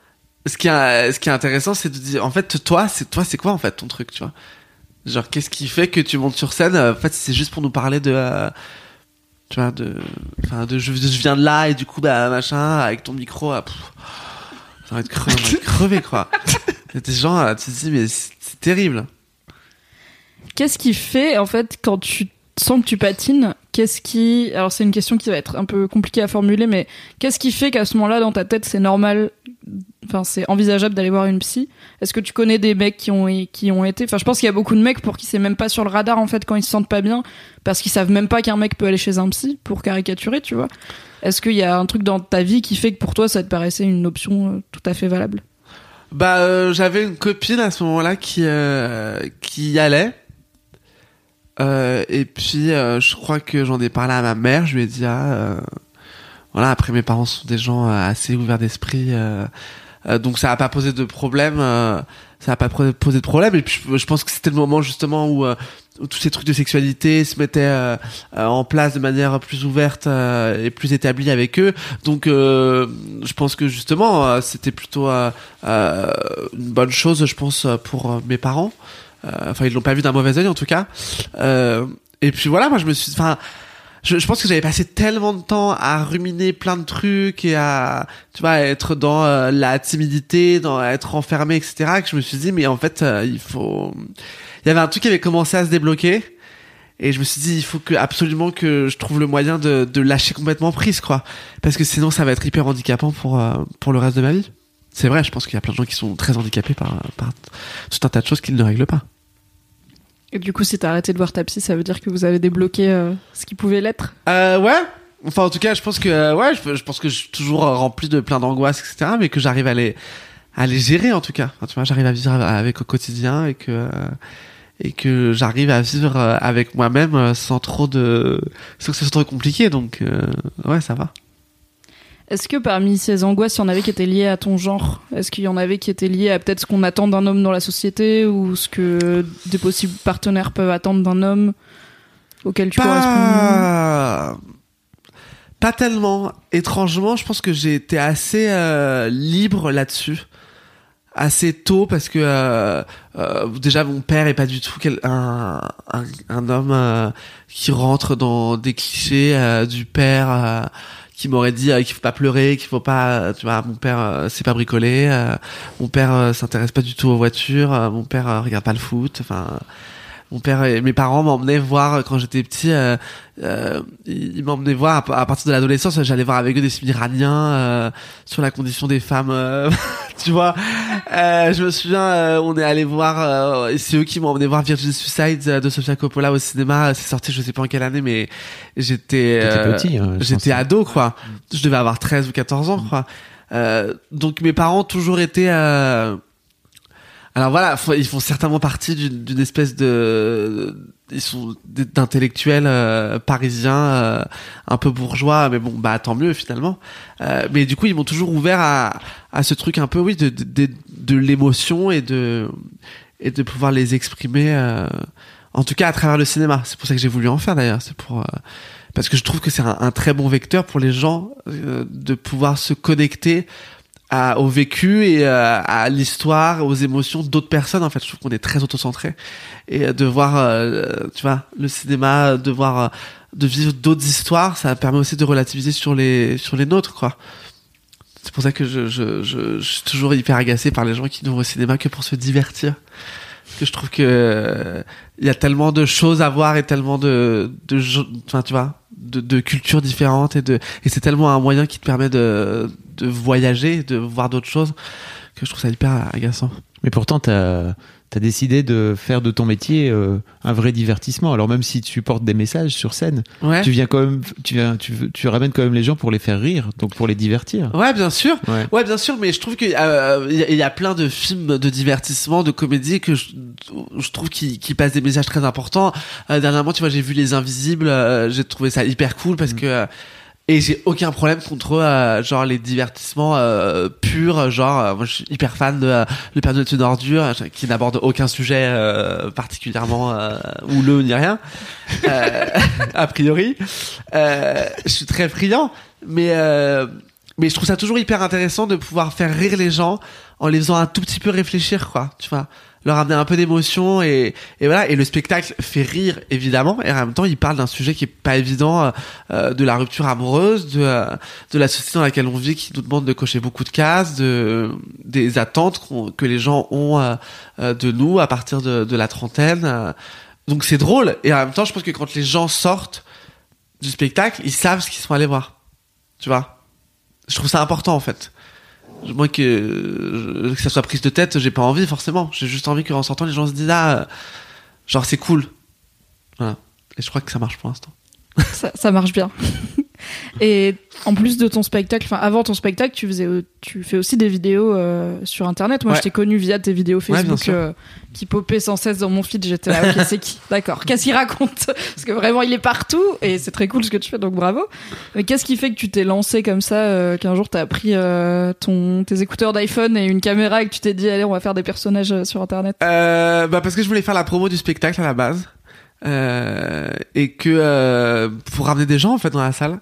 Ce qui est, ce qui est intéressant, c'est de dire, en fait, toi, c'est toi, c'est quoi en fait ton truc, tu vois? Genre, qu'est-ce qui fait que tu montes sur scène En fait, c'est juste pour nous parler de, euh, tu vois, de, enfin, de je, je viens de là et du coup, bah machin, avec ton micro, ah, ça va être crevé, crevé, quoi. Il y a des gens, tu te dis, mais c'est terrible. Qu'est-ce qui fait, en fait, quand tu sens que tu patines, qu'est-ce qui... Alors c'est une question qui va être un peu compliquée à formuler, mais qu'est-ce qui fait qu'à ce moment-là, dans ta tête, c'est normal, enfin c'est envisageable d'aller voir une psy? Est-ce que tu connais des mecs qui ont, qui ont été... Enfin je pense qu'il y a beaucoup de mecs pour qui c'est même pas sur le radar, en fait, quand ils se sentent pas bien, parce qu'ils savent même pas qu'un mec peut aller chez un psy, pour caricaturer, tu vois. Est-ce qu'il y a un truc dans ta vie qui fait que pour toi, ça te paraissait une option euh, tout à fait valable? Bah, euh, j'avais une copine à ce moment-là qui euh, qui y allait. Euh, et puis, euh, je crois que j'en ai parlé à ma mère. Je lui ai dit, ah, euh, voilà. Après, mes parents sont des gens euh, assez ouverts d'esprit, euh, euh, donc ça a pas posé de problème. ça a pas posé de problème. Et puis, je, pense que c'était le moment justement où, où tous ces trucs de sexualité se mettaient en place de manière plus ouverte et plus établie avec eux. Donc, je pense que justement, c'était plutôt une bonne chose, je pense, pour mes parents. Euh, Enfin, ils l'ont pas vu d'un mauvais œil en tout cas. Euh, et puis voilà, moi je me suis, enfin, je, je pense que j'avais passé tellement de temps à ruminer plein de trucs et à, tu vois, être dans euh, la timidité, dans être enfermé, etc. Que je me suis dit, mais en fait, euh, il faut, il y avait un truc qui avait commencé à se débloquer. Et je me suis dit, il faut que absolument que je trouve le moyen de, de lâcher complètement prise, quoi. Parce que sinon, ça va être hyper handicapant pour, euh, pour le reste de ma vie. C'est vrai, je pense qu'il y a plein de gens qui sont très handicapés par, par tout un tas de choses qu'ils ne règlent pas. Et du coup, si t'as arrêté de voir ta psy, ça veut dire que vous avez débloqué euh, ce qui pouvait l'être? Euh, ouais. Enfin, en tout cas, je pense que, euh, ouais, je, je pense que je suis toujours euh, rempli de plein d'angoisses, etc., mais que j'arrive à les, à les gérer, en tout cas. Enfin, tu vois, j'arrive à vivre avec au quotidien et que, et que j'arrive à vivre avec moi-même sans trop de, sans que ce soit trop compliqué, donc, ouais, ça va. Est-ce que parmi ces angoisses, il y en avait qui étaient liées à ton genre? Est-ce qu'il y en avait qui étaient liées à peut-être ce qu'on attend d'un homme dans la société ou ce que des possibles partenaires peuvent attendre d'un homme auquel tu corresponds? Pas, pas tellement. Étrangement, je pense que j'ai été assez euh, libre là-dessus. Assez tôt parce que euh, euh, déjà mon père est pas du tout quel- un, un, un homme euh, qui rentre dans des clichés du père qui m'aurait dit euh, qu'il faut pas pleurer, qu'il faut pas, euh, tu vois, mon père euh, sait pas bricoler, euh, mon père s'intéresse pas du tout aux voitures, mon père regarde pas le foot, enfin mon père et mes parents m'emmenaient voir euh, quand j'étais petit euh, euh, ils m'emmenaient voir à, à partir de l'adolescence j'allais voir avec eux des films iraniens euh, sur la condition des femmes euh, tu vois. Euh, je me souviens euh, on est allé voir euh, c'est eux qui m'ont emmené voir Virgin Suicide de Sofia Coppola au cinéma. C'est sorti je sais pas en quelle année mais j'étais euh, petit, hein, j'étais ado quoi. Je devais avoir 13 ou 14 ans quoi. Euh, donc mes parents toujours été euh, alors voilà, ils font certainement partie d'une espèce de, ils sont d'intellectuels euh, parisiens, euh, un peu bourgeois, mais bon, bah tant mieux finalement. Euh, mais du coup, ils m'ont toujours ouvert à, à ce truc un peu, oui, de de, de, l'émotion et de et de pouvoir les exprimer, en tout cas à travers le cinéma. C'est pour ça que j'ai voulu en faire d'ailleurs. C'est pour parce que je trouve que c'est un, très bon vecteur pour les gens de pouvoir se connecter à, au vécu et euh, à l'histoire, aux émotions d'autres personnes. En fait, je trouve qu'on est très autocentré et euh, de voir, euh, tu vois, le cinéma, de voir, euh, de vivre d'autres histoires, ça permet aussi de relativiser sur les sur les nôtres, quoi. C'est pour ça que je, je, je, je suis toujours hyper agacé par les gens qui ne vont au cinéma que pour se divertir. Que je trouve que il y a tellement de choses à voir et tellement de, de, enfin tu vois, de, de cultures différentes et de, et c'est tellement un moyen qui te permet de, de voyager, de voir d'autres choses que je trouve ça hyper agaçant. Mais pourtant, tu as, décidé de faire de ton métier euh, un vrai divertissement. Alors même si tu portes des messages sur scène, Ouais. tu viens quand même, tu, viens, tu, tu ramènes quand même les gens pour les faire rire, donc pour les divertir. Ouais, bien sûr. Ouais. Ouais, bien sûr, mais je trouve qu'il y, a- y a plein de films de divertissement, de comédie que je, je trouve qui, qui passent des messages très importants. Euh, dernièrement, tu vois, j'ai vu Les Invisibles, euh, j'ai trouvé ça hyper cool parce que euh, et j'ai aucun problème contre euh, genre les divertissements euh, purs, genre euh, moi je suis hyper fan de euh, Le Père est une ordure, euh, qui n'aborde aucun sujet euh, particulièrement houleux ni rien, a priori. Je suis très friand, mais mais je trouve ça toujours hyper intéressant de pouvoir faire rire les gens en les faisant un tout petit peu réfléchir, quoi. Tu vois, leur amener un peu d'émotion et, et voilà. Et le spectacle fait rire évidemment, et en même temps, il parle d'un sujet qui est pas évident, euh, euh, de la rupture amoureuse, de euh, de la société dans laquelle on vit, qui nous demande de cocher beaucoup de cases, de des attentes que les gens ont euh, euh, de nous à partir de, de la trentaine. euh. Donc c'est drôle, et en même temps, je pense que quand les gens sortent du spectacle, ils savent ce qu'ils sont allés voir. Tu vois? Je trouve ça important en fait. Moi que, que ça soit prise de tête, j'ai pas envie forcément. J'ai juste envie qu'en sortant les gens se disent ah, euh, genre c'est cool. Voilà. Et je crois que ça marche pour l'instant. ça, ça marche bien. Et en plus de ton spectacle, enfin avant ton spectacle, tu faisais, tu fais aussi des vidéos euh, sur internet. Moi, Ouais. je t'ai connu via tes vidéos Facebook euh, qui popaient sans cesse dans mon feed. J'étais là, ok, c'est qui? D'accord. Qu'est-ce qu'il raconte? Parce que vraiment, il est partout et c'est très cool ce que tu fais, donc bravo. Mais qu'est-ce qui fait que tu t'es lancé comme ça, euh, qu'un jour t'as pris euh, ton tes écouteurs d'iPhone et une caméra et que tu t'es dit allez, on va faire des personnages euh, sur internet? Euh, bah parce que je voulais faire la promo du spectacle à la base et que euh, pour ramener des gens en fait dans la salle.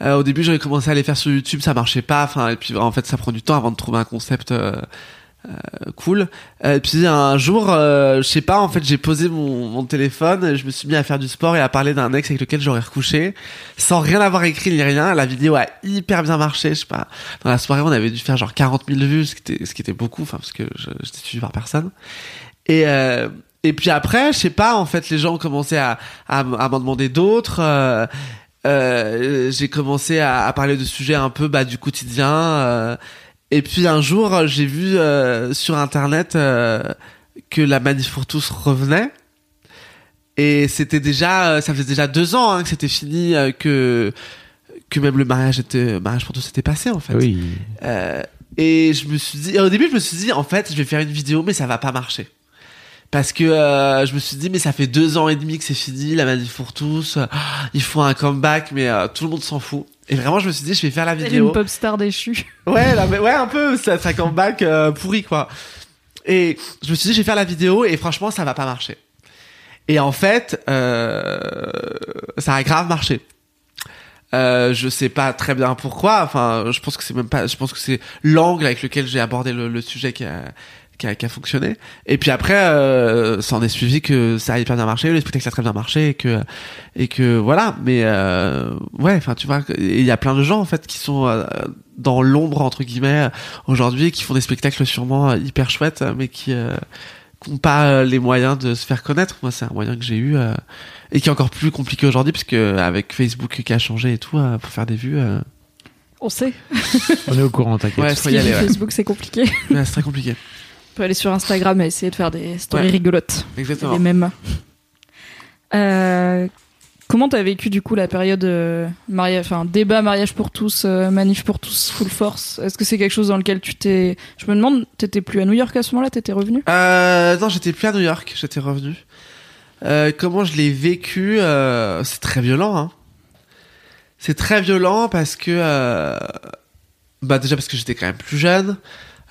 Euh, au début, j'avais commencé à les faire sur YouTube, ça marchait pas. Enfin, et puis en fait, ça prend du temps avant de trouver un concept euh, euh, cool. Euh, puis un jour, euh, je sais pas, en fait, j'ai posé mon, mon téléphone, je me suis mis à faire du sport et à parler d'un ex avec lequel j'aurais recouché, sans rien avoir écrit ni rien. La vidéo a hyper bien marché. Je sais pas. Dans la soirée, on avait dû faire genre 40 000 vues, ce qui était, ce qui était beaucoup, enfin parce que je- j'étais suivi par personne. Et euh, et puis après, je sais pas, en fait, les gens ont commencé à, à, m'en demander d'autres. euh, euh, j'ai commencé à, à parler de sujets un peu bah, du quotidien. euh, et puis un jour, j'ai vu sur Internet que la Manif pour tous revenait. Et c'était déjà, ça faisait déjà deux ans hein, que c'était fini, que que même le mariage était, mariage pour tous était passé en fait. Oui. Et je me suis dit, au début, je me suis dit, en fait, je vais faire une vidéo, mais ça va pas marcher. Parce que euh, je me suis dit, mais ça fait deux ans et demi que c'est fini, la manif pour tous, euh, il faut un comeback, mais euh, tout le monde s'en fout. Et vraiment, je me suis dit, je vais faire la vidéo. une pop star déchue. Ouais, là, mais ouais, un peu, ça, ça comeback euh, pourri, quoi. Et je me suis dit, je vais faire la vidéo, et franchement, ça va pas marcher. Et en fait, euh, ça a grave marché. Euh, je sais pas très bien pourquoi. Enfin, je pense que c'est même pas. Je pense que c'est l'angle avec lequel j'ai abordé le, le sujet qui a, qui a qui a fonctionné. Et puis après, euh, ça en est suivi que ça a hyper bien marché, le spectacle a très bien marché et que et que voilà. Mais euh, ouais, enfin tu vois, il y a plein de gens en fait qui sont euh, dans l'ombre entre guillemets aujourd'hui, qui font des spectacles sûrement hyper chouettes, mais qui euh, n'ont pas les moyens de se faire connaître. Moi, c'est un moyen que j'ai eu euh, et qui est encore plus compliqué aujourd'hui parce que avec Facebook qui a changé et tout euh, pour faire des vues, euh, On sait. On est au courant, t'inquiète. Ouais. Facebook, c'est compliqué. Ouais, c'est très compliqué. Peut aller sur Instagram et essayer de faire des stories Ouais. rigolotes. Exactement. Les mêmes. Euh, comment t'as vécu du coup la période euh, mariage, enfin débat mariage pour tous, euh, manif pour tous, full force? Est-ce que c'est quelque chose dans lequel tu t'es Je me demande, t'étais plus à New York à ce moment-là? T'étais revenu? Euh, non, j'étais plus à New York, j'étais revenu. Euh, comment je l'ai vécu C'est très violent. Hein. C'est très violent parce que, bah déjà parce que j'étais quand même plus jeune,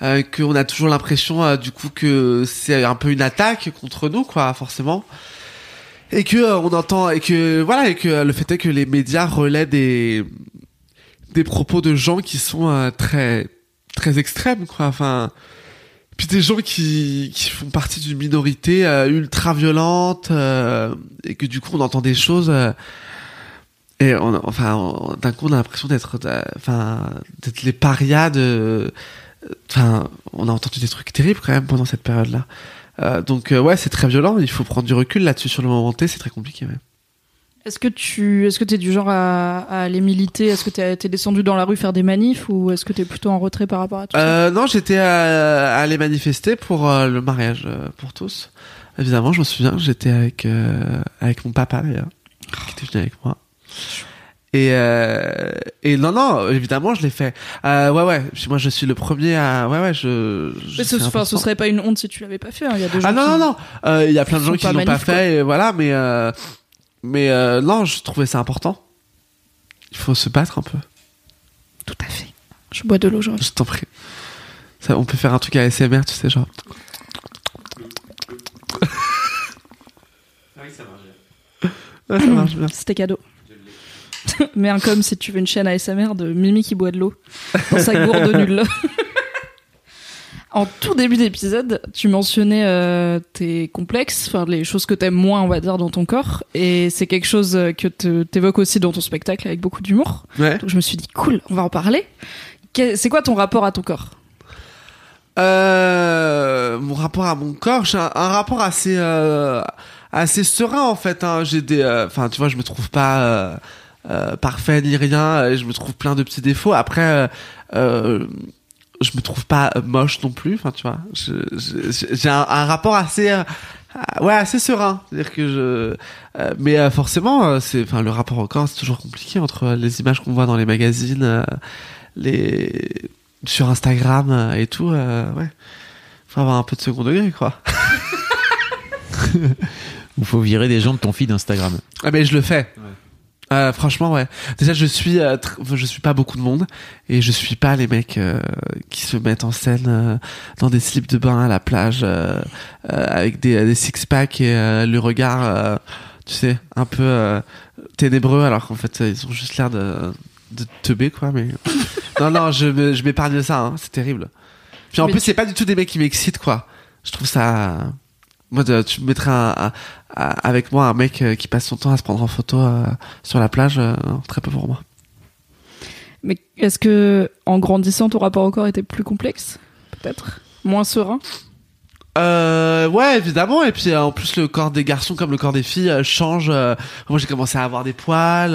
euh, qu'on a toujours l'impression euh, du coup que c'est un peu une attaque contre nous, quoi, forcément. Et que euh, on entend et que voilà et que euh, le fait est que les médias relaient des des propos de gens qui sont euh, très très extrêmes, quoi. Enfin, puis des gens qui, qui font partie d'une minorité euh, ultra violente et que du coup on entend des choses et on, enfin d'un coup on a l'impression d'être enfin d'être les parias de enfin on a entendu des trucs terribles quand même pendant cette période là donc euh, ouais c'est très violent il faut prendre du recul là-dessus sur le moment T c'est très compliqué ouais. Est-ce que tu est-ce que t'es du genre à, à aller militer? Est-ce que t'es t'es descendu dans la rue faire des manifs ou est-ce que t'es plutôt en retrait par rapport à tout ça? Euh, non, j'étais à, à aller manifester pour euh, le mariage euh, pour tous. Évidemment, je me souviens, j'étais avec euh, avec mon papa d'ailleurs, qui était venu avec moi. Et euh, et non non, évidemment, je l'ai fait. Euh, ouais ouais, moi je suis le premier à ouais ouais, je. je Mais ce, enfin, ce serait pas une honte si tu l'avais pas fait. hein. Il y a des gens Ah non qui- non non, Euh, il y a plein de gens qui l'ont pas fait, et voilà, mais euh, mais euh, non, je trouvais ça important. Il faut se battre un peu. Tout à fait. Je bois de l'eau, genre. Je t'en prie. Ça, on peut faire un truc à ASMR, tu sais, genre. Ouais, ça marche bien. C'était cadeau. Mais un comme si tu veux une chaîne ASMR de Mimi qui boit de l'eau dans sa gourde nulle. En tout début d'épisode, tu mentionnais euh, tes complexes, enfin les choses que t'aimes moins, on va dire, dans ton corps, et c'est quelque chose euh, que t'évoques aussi dans ton spectacle avec beaucoup d'humour. Ouais. Donc je me suis dit cool, on va en parler. C'est quoi ton rapport à ton corps? Euh, mon rapport à mon corps, j'ai un, un rapport assez euh, assez serein en fait. Hein. J'ai des, enfin tu vois, je me trouve pas euh, parfait ni rien. Je me trouve plein de petits défauts. Après, euh, euh, je me trouve pas moche non plus. Enfin tu vois, j'ai un, un rapport assez euh, ouais assez serein. C'est-à-dire que je, euh, mais euh, forcément, c'est, enfin le rapport au corps, c'est toujours compliqué entre les images qu'on voit dans les magazines, euh, les sur Instagram et tout. euh, ouais faut avoir un peu de second degré quoi Ou faut virer des gens de ton feed Instagram. ah mais je le fais Euh, franchement ouais. Déjà je suis euh, je suis pas beaucoup de monde et je suis pas les mecs euh, qui se mettent en scène dans des slips de bain à la plage avec des, des six pack et le regard tu sais un peu ténébreux alors qu'en fait ils ont juste l'air de de teubé quoi mais non non je je m'épargne ça hein, c'est terrible. Puis en Mais plus tu- c'est pas du tout des mecs qui m'excitent quoi. Je trouve ça moi tu me mettrais avec moi un mec euh, qui passe son temps à se prendre en photo euh, sur la plage euh, très peu pour moi. Mais est-ce que en grandissant, ton rapport au corps était plus complexe? Peut-être? Moins serein? Euh, ouais, évidemment. Et puis euh, en plus, le corps des garçons comme le corps des filles euh, change. euh, moi, j'ai commencé à avoir des poils.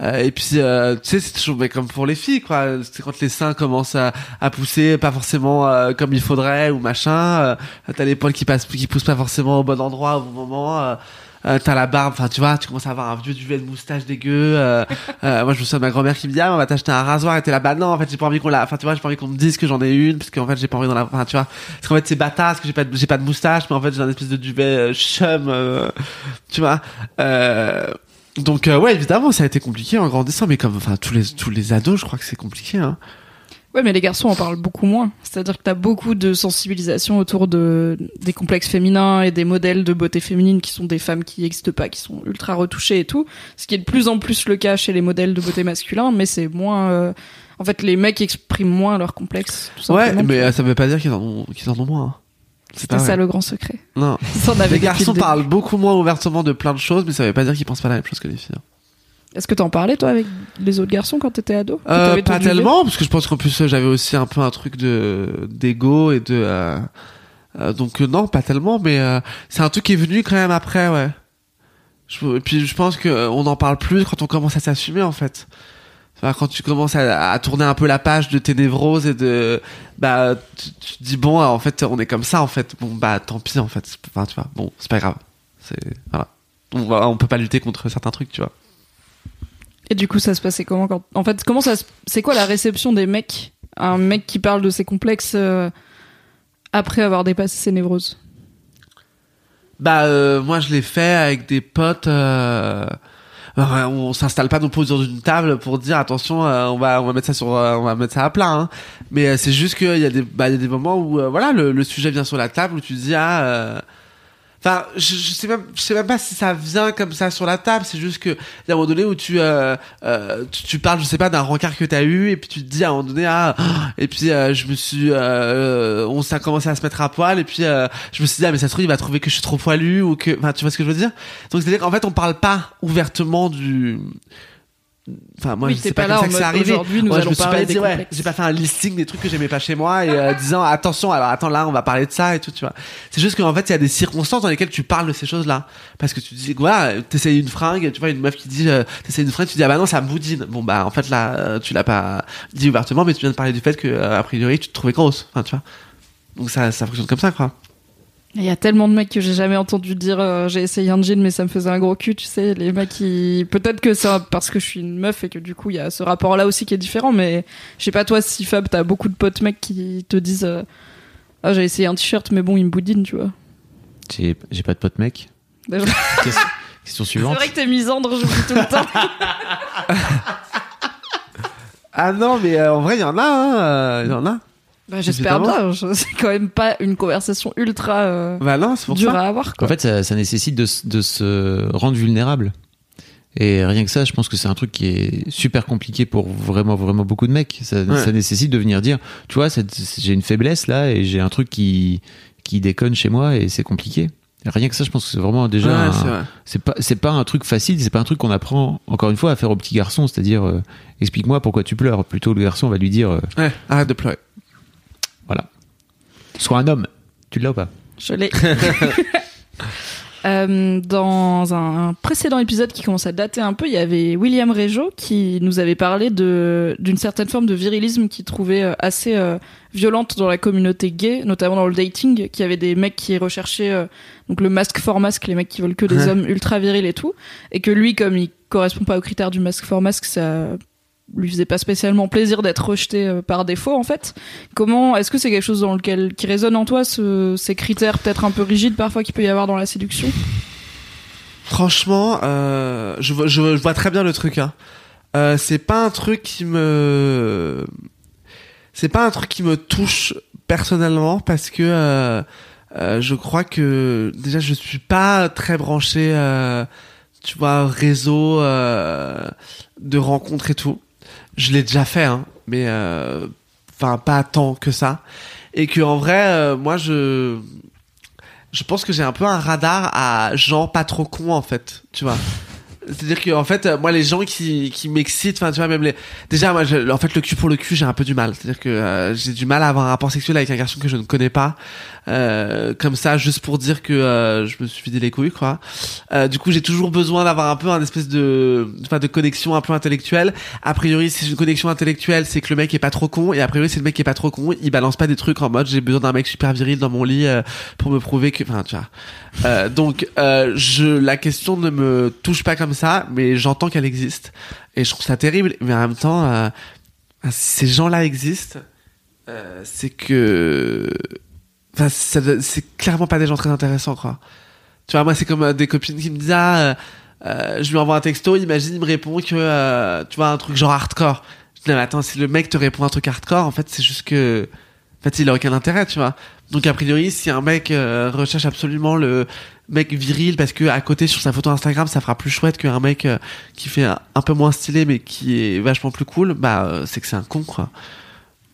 et puis, tu sais, c'est toujours mais comme pour les filles, quoi. C'est quand les seins commencent à, à pousser, pas forcément comme il faudrait ou machin. T'as les poils qui passent, qui poussent pas forcément au bon endroit au bon moment. Euh, t'as la barbe, enfin tu vois, tu commences à avoir un vieux duvet de moustache dégueu. Euh, euh, moi je me souviens de ma grand-mère qui me dit ah on va t'acheter un rasoir et t'es là bah non en fait j'ai pas envie qu'on la, enfin tu vois j'ai pas envie qu'on me dise que j'en ai une parce qu'en fait j'ai pas envie d'en avoir, enfin tu vois, parce qu'en fait c'est bâtard parce que j'ai pas de, j'ai pas de moustache mais en fait j'ai un espèce de duvet euh, chum, euh, tu vois. Euh, donc euh, ouais évidemment ça a été compliqué en grandissant mais comme enfin tous les tous les ados je crois que c'est compliqué hein. Ouais, mais les garçons en parlent beaucoup moins. C'est-à-dire que t'as beaucoup de sensibilisation autour de des complexes féminins et des modèles de beauté féminine qui sont des femmes qui n'existent pas, qui sont ultra retouchées et tout. Ce qui est de plus en plus le cas chez les modèles de beauté masculins, mais c'est moins. euh, En fait, les mecs expriment moins leurs complexes. Tout Ouais mais euh, ça veut pas dire qu'ils en ont qu'ils en ont moins. hein. C'est C'était ça le grand secret. Non. Les garçons parlent beaucoup moins ouvertement de plein de choses mais ça veut pas dire qu'ils pensent pas la même chose que les filles. Est-ce que t'en parlais toi avec les autres garçons quand t'étais ado? Euh, pas tellement, parce que je pense qu'en plus euh, j'avais aussi un peu un truc de d'ego et de euh, euh, donc euh, non, pas tellement, mais euh, c'est un truc qui est venu quand même après, ouais. Je, et puis je pense que on en parle plus quand on commence à s'assumer en fait. Enfin, quand tu commences à, à tourner un peu la page de tes névroses et de bah tu, tu te dis bon en fait on est comme ça en fait. Bon bah tant pis en fait. Enfin tu vois bon c'est pas grave. C'est voilà. On, va- on peut pas lutter contre certains trucs tu vois Et du coup, ça se passait comment quand... En fait, comment ça se... C'est quoi la réception des mecs? Un mec qui parle de ses complexes euh, après avoir dépassé ses névroses? Bah euh, moi je l'ai fait avec des potes. Euh... euh, On s'installe pas non plus autour d'une table pour dire attention, euh, on va on va mettre ça sur euh, on va mettre ça à plat. Hein. Mais c'est juste qu'il y a des bah, y a des moments où voilà le, le sujet vient sur la table où tu dis ah. Euh, Enfin, je, je sais même, je sais même pas si ça vient comme ça sur la table. C'est juste que un moment donné où tu, euh, euh, tu, tu parles, je sais pas, d'un rencard que t'as eu, et puis tu te dis à un moment donné, ah, et puis euh, je me suis, euh, on s'est commencé à se mettre à poil, et puis euh, je me suis dit, ah mais ça se trouve il va trouver que je suis trop poilu ou que, enfin, tu vois ce que je veux dire? Donc c'est à dire qu'en fait on parle pas ouvertement du Enfin, moi, Oui, c'est t'es pas, pas comme là ça que c'est mode, arrivé. nous Moi, je me suis pas dit, ouais, j'ai pas fait un listing des trucs que j'aimais pas chez moi et euh, disant, attention, alors attends, là, on va parler de ça et tout, tu vois. C'est juste qu'en fait, il y a des circonstances dans lesquelles tu parles de ces choses-là. Parce que tu dis, voilà, t'essayes une fringue, tu vois, une meuf qui dit, euh, t'essayes une fringue, tu dis, ah bah non, ça me boudine. Bon, bah, en fait, là, euh, tu l'as pas dit ouvertement, mais tu viens de parler du fait que, euh, a priori, tu te trouvais grosse. Enfin, tu vois. Donc ça, ça fonctionne comme ça, quoi. Il y a tellement de mecs que j'ai jamais entendu dire euh, j'ai essayé un jean mais ça me faisait un gros cul, tu sais. Les mecs qui. Peut-être que c'est parce que je suis une meuf et que du coup il y a ce rapport là aussi qui est différent, mais je sais pas, toi, si Fab, t'as beaucoup de potes mecs qui te disent euh, Ah, j'ai essayé un t-shirt mais bon, il me boudine, tu vois. J'ai j'ai pas de pote mec. Déjà. Question, question C'est suivante. vrai que t'es misandre, je dis tout le temps. Ah non, mais euh, en vrai, il y en a, hein, il y en a. Bah, J'espère bien, je- c'est quand même pas une conversation ultra euh, Bah non, c'est pour dure ça. à avoir, quoi. En fait, ça, ça nécessite de, se rendre vulnérable. Et rien que ça, je pense que c'est un truc qui est super compliqué pour vraiment, vraiment beaucoup de mecs. Ça, Ouais. ça nécessite de venir dire, tu vois, j'ai une faiblesse là et j'ai un truc qui, qui déconne chez moi et c'est compliqué. Rien que ça, je pense que c'est vraiment déjà. Ouais, un- c'est vrai. c'est pas, c'est pas un truc facile, c'est pas un truc qu'on apprend, encore une fois, à faire au petit garçon, c'est-à-dire, euh, explique-moi pourquoi tu pleures. Plutôt, le garçon va lui dire, euh, Ouais, arrête de pleurer. Sois un homme. Tu l'as ou pas Je l'ai. Euh, dans un précédent épisode qui commence à dater un peu, il y avait William Régeau qui nous avait parlé de d'une certaine forme de virilisme qu'il trouvait euh, assez euh, violente dans la communauté gay, notamment dans le dating, qui avait des mecs qui recherchaient euh, donc le masque for masque, les mecs qui veulent que des Ouais. hommes ultra virils et tout, et que lui, comme il correspond pas aux critères du masque for masque, ça lui faisait pas spécialement plaisir d'être rejeté euh, par défaut en fait. Comment est-ce que c'est quelque chose dans lequel qui résonne en toi ce- ces critères peut-être un peu rigides parfois qu'il peut y avoir dans la séduction? Franchement, euh, je, vois, très bien le truc. Hein. Euh, c'est pas un truc qui me, c'est pas un truc qui me touche personnellement parce que euh, je crois que déjà je suis pas très branché, tu vois, réseau de rencontres et tout. Je l'ai déjà fait, hein, mais euh, enfin pas tant que ça. Et que en vrai, euh, moi je je pense que j'ai un peu un radar à gens pas trop cons en fait, tu vois. C'est-à-dire que en fait, moi les gens qui qui m'excitent, enfin tu vois même les déjà moi je- en fait le cul pour le cul, j'ai un peu du mal. C'est-à-dire que euh, j'ai du mal à avoir un rapport sexuel avec un garçon que je ne connais pas euh, comme ça juste pour dire que euh, je me suis vidé les couilles quoi. Euh, du coup, j'ai toujours besoin d'avoir un peu un espèce de enfin de connexion un peu intellectuelle. A priori, si j'ai une connexion intellectuelle, c'est que le mec est pas trop con et a priori, c'est le mec est pas trop con, il balance pas des trucs en mode j'ai besoin d'un mec super viril dans mon lit euh, pour me prouver que enfin tu vois. Euh, donc je la question ne me touche pas comme ça, mais j'entends qu'elle existe et je trouve ça terrible mais en même temps si ces gens-là existent c'est que enfin c'est clairement pas des gens très intéressants quoi. Tu vois, moi, c'est comme euh, des copines qui me disent, ah, euh, euh, je lui envoie un texto, imagine, il me répond que, euh, tu vois, un truc genre hardcore. Je dis, non, mais attends, si le mec te répond un truc hardcore, en fait, c'est juste que, en fait, il a aucun intérêt, tu vois. Donc, a priori, si un mec euh, recherche absolument le mec viril parce que à côté sur sa photo Instagram, ça fera plus chouette qu'un mec qui fait un, un peu moins stylé mais qui est vachement plus cool, bah, euh, c'est que c'est un con, quoi.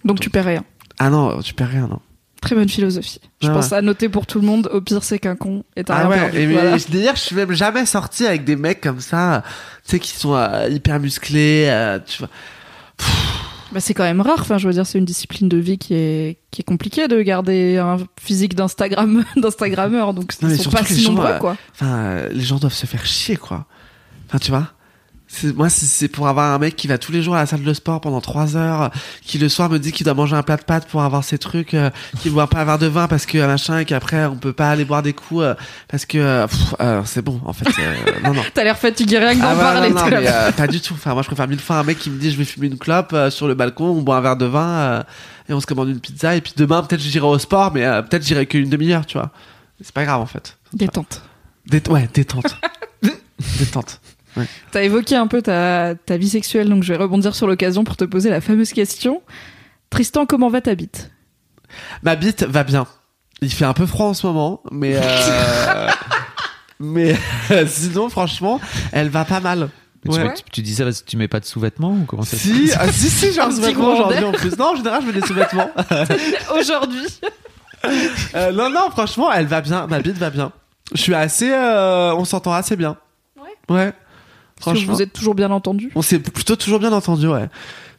Donc tu perds rien. Ah non, tu perds rien, non. Très bonne philosophie. Je Ah pense ouais. à noter pour tout le monde. Au pire, c'est qu'un con et t'as Ah ouais, Voilà. d'ailleurs, je suis même jamais sorti avec des mecs comme ça, tu sais, qui sont euh, hyper musclés, euh, tu vois. Bah, c'est quand même rare. Enfin, je veux dire, c'est une discipline de vie qui est qui est compliquée de garder un physique d'Instagram d'instagrammeur. Donc Non, ils sont pas si nombreux, euh, quoi. Enfin, euh, les gens doivent se faire chier, quoi. Enfin, tu vois. Moi, c'est pour avoir un mec qui va tous les jours à la salle de sport pendant trois heures, qui le soir me dit qu'il doit manger un plat de pâtes pour avoir ses trucs, euh, qu'il boit pas un verre de vin parce que euh, machin, et qu'après on peut pas aller boire des coups euh, parce que euh, alors, c'est bon, en fait. euh, non, non. T'as l'air fatigué rien que d'en Ah parler. non, non, mais, euh, pas du tout. Enfin, moi, je préfère mille fois un mec qui me dit je vais fumer une clope euh, sur le balcon, on boit un verre de vin euh, et on se commande une pizza. Et puis demain, peut-être j'irai au sport, mais euh, peut-être j'irai qu'une demi-heure, tu vois. C'est pas grave en fait. Détente. Dét- ouais, détente. détente. T'as évoqué un peu ta, ta vie sexuelle, donc je vais rebondir sur l'occasion pour te poser la fameuse question. Tristan, comment va ta bite? Ma bite va bien. Il fait un peu froid en ce moment, mais euh, mais sinon franchement, elle va pas mal. Tu, Ouais. tu- tu dis ça parce que tu mets pas de sous-vêtements ou comment ça se Si, ah, si, si, j'ai un Un petit sous-vêtement aujourd'hui en plus. Non, en général, je mets des sous-vêtements. Aujourd'hui. Euh, non, non, franchement, elle va bien. Ma bite va bien. Je suis assez. euh, on s'entend assez bien. Ouais. Ouais. Parce que Franchement. vous êtes toujours bien entendu. On s'est plutôt toujours bien entendu, ouais.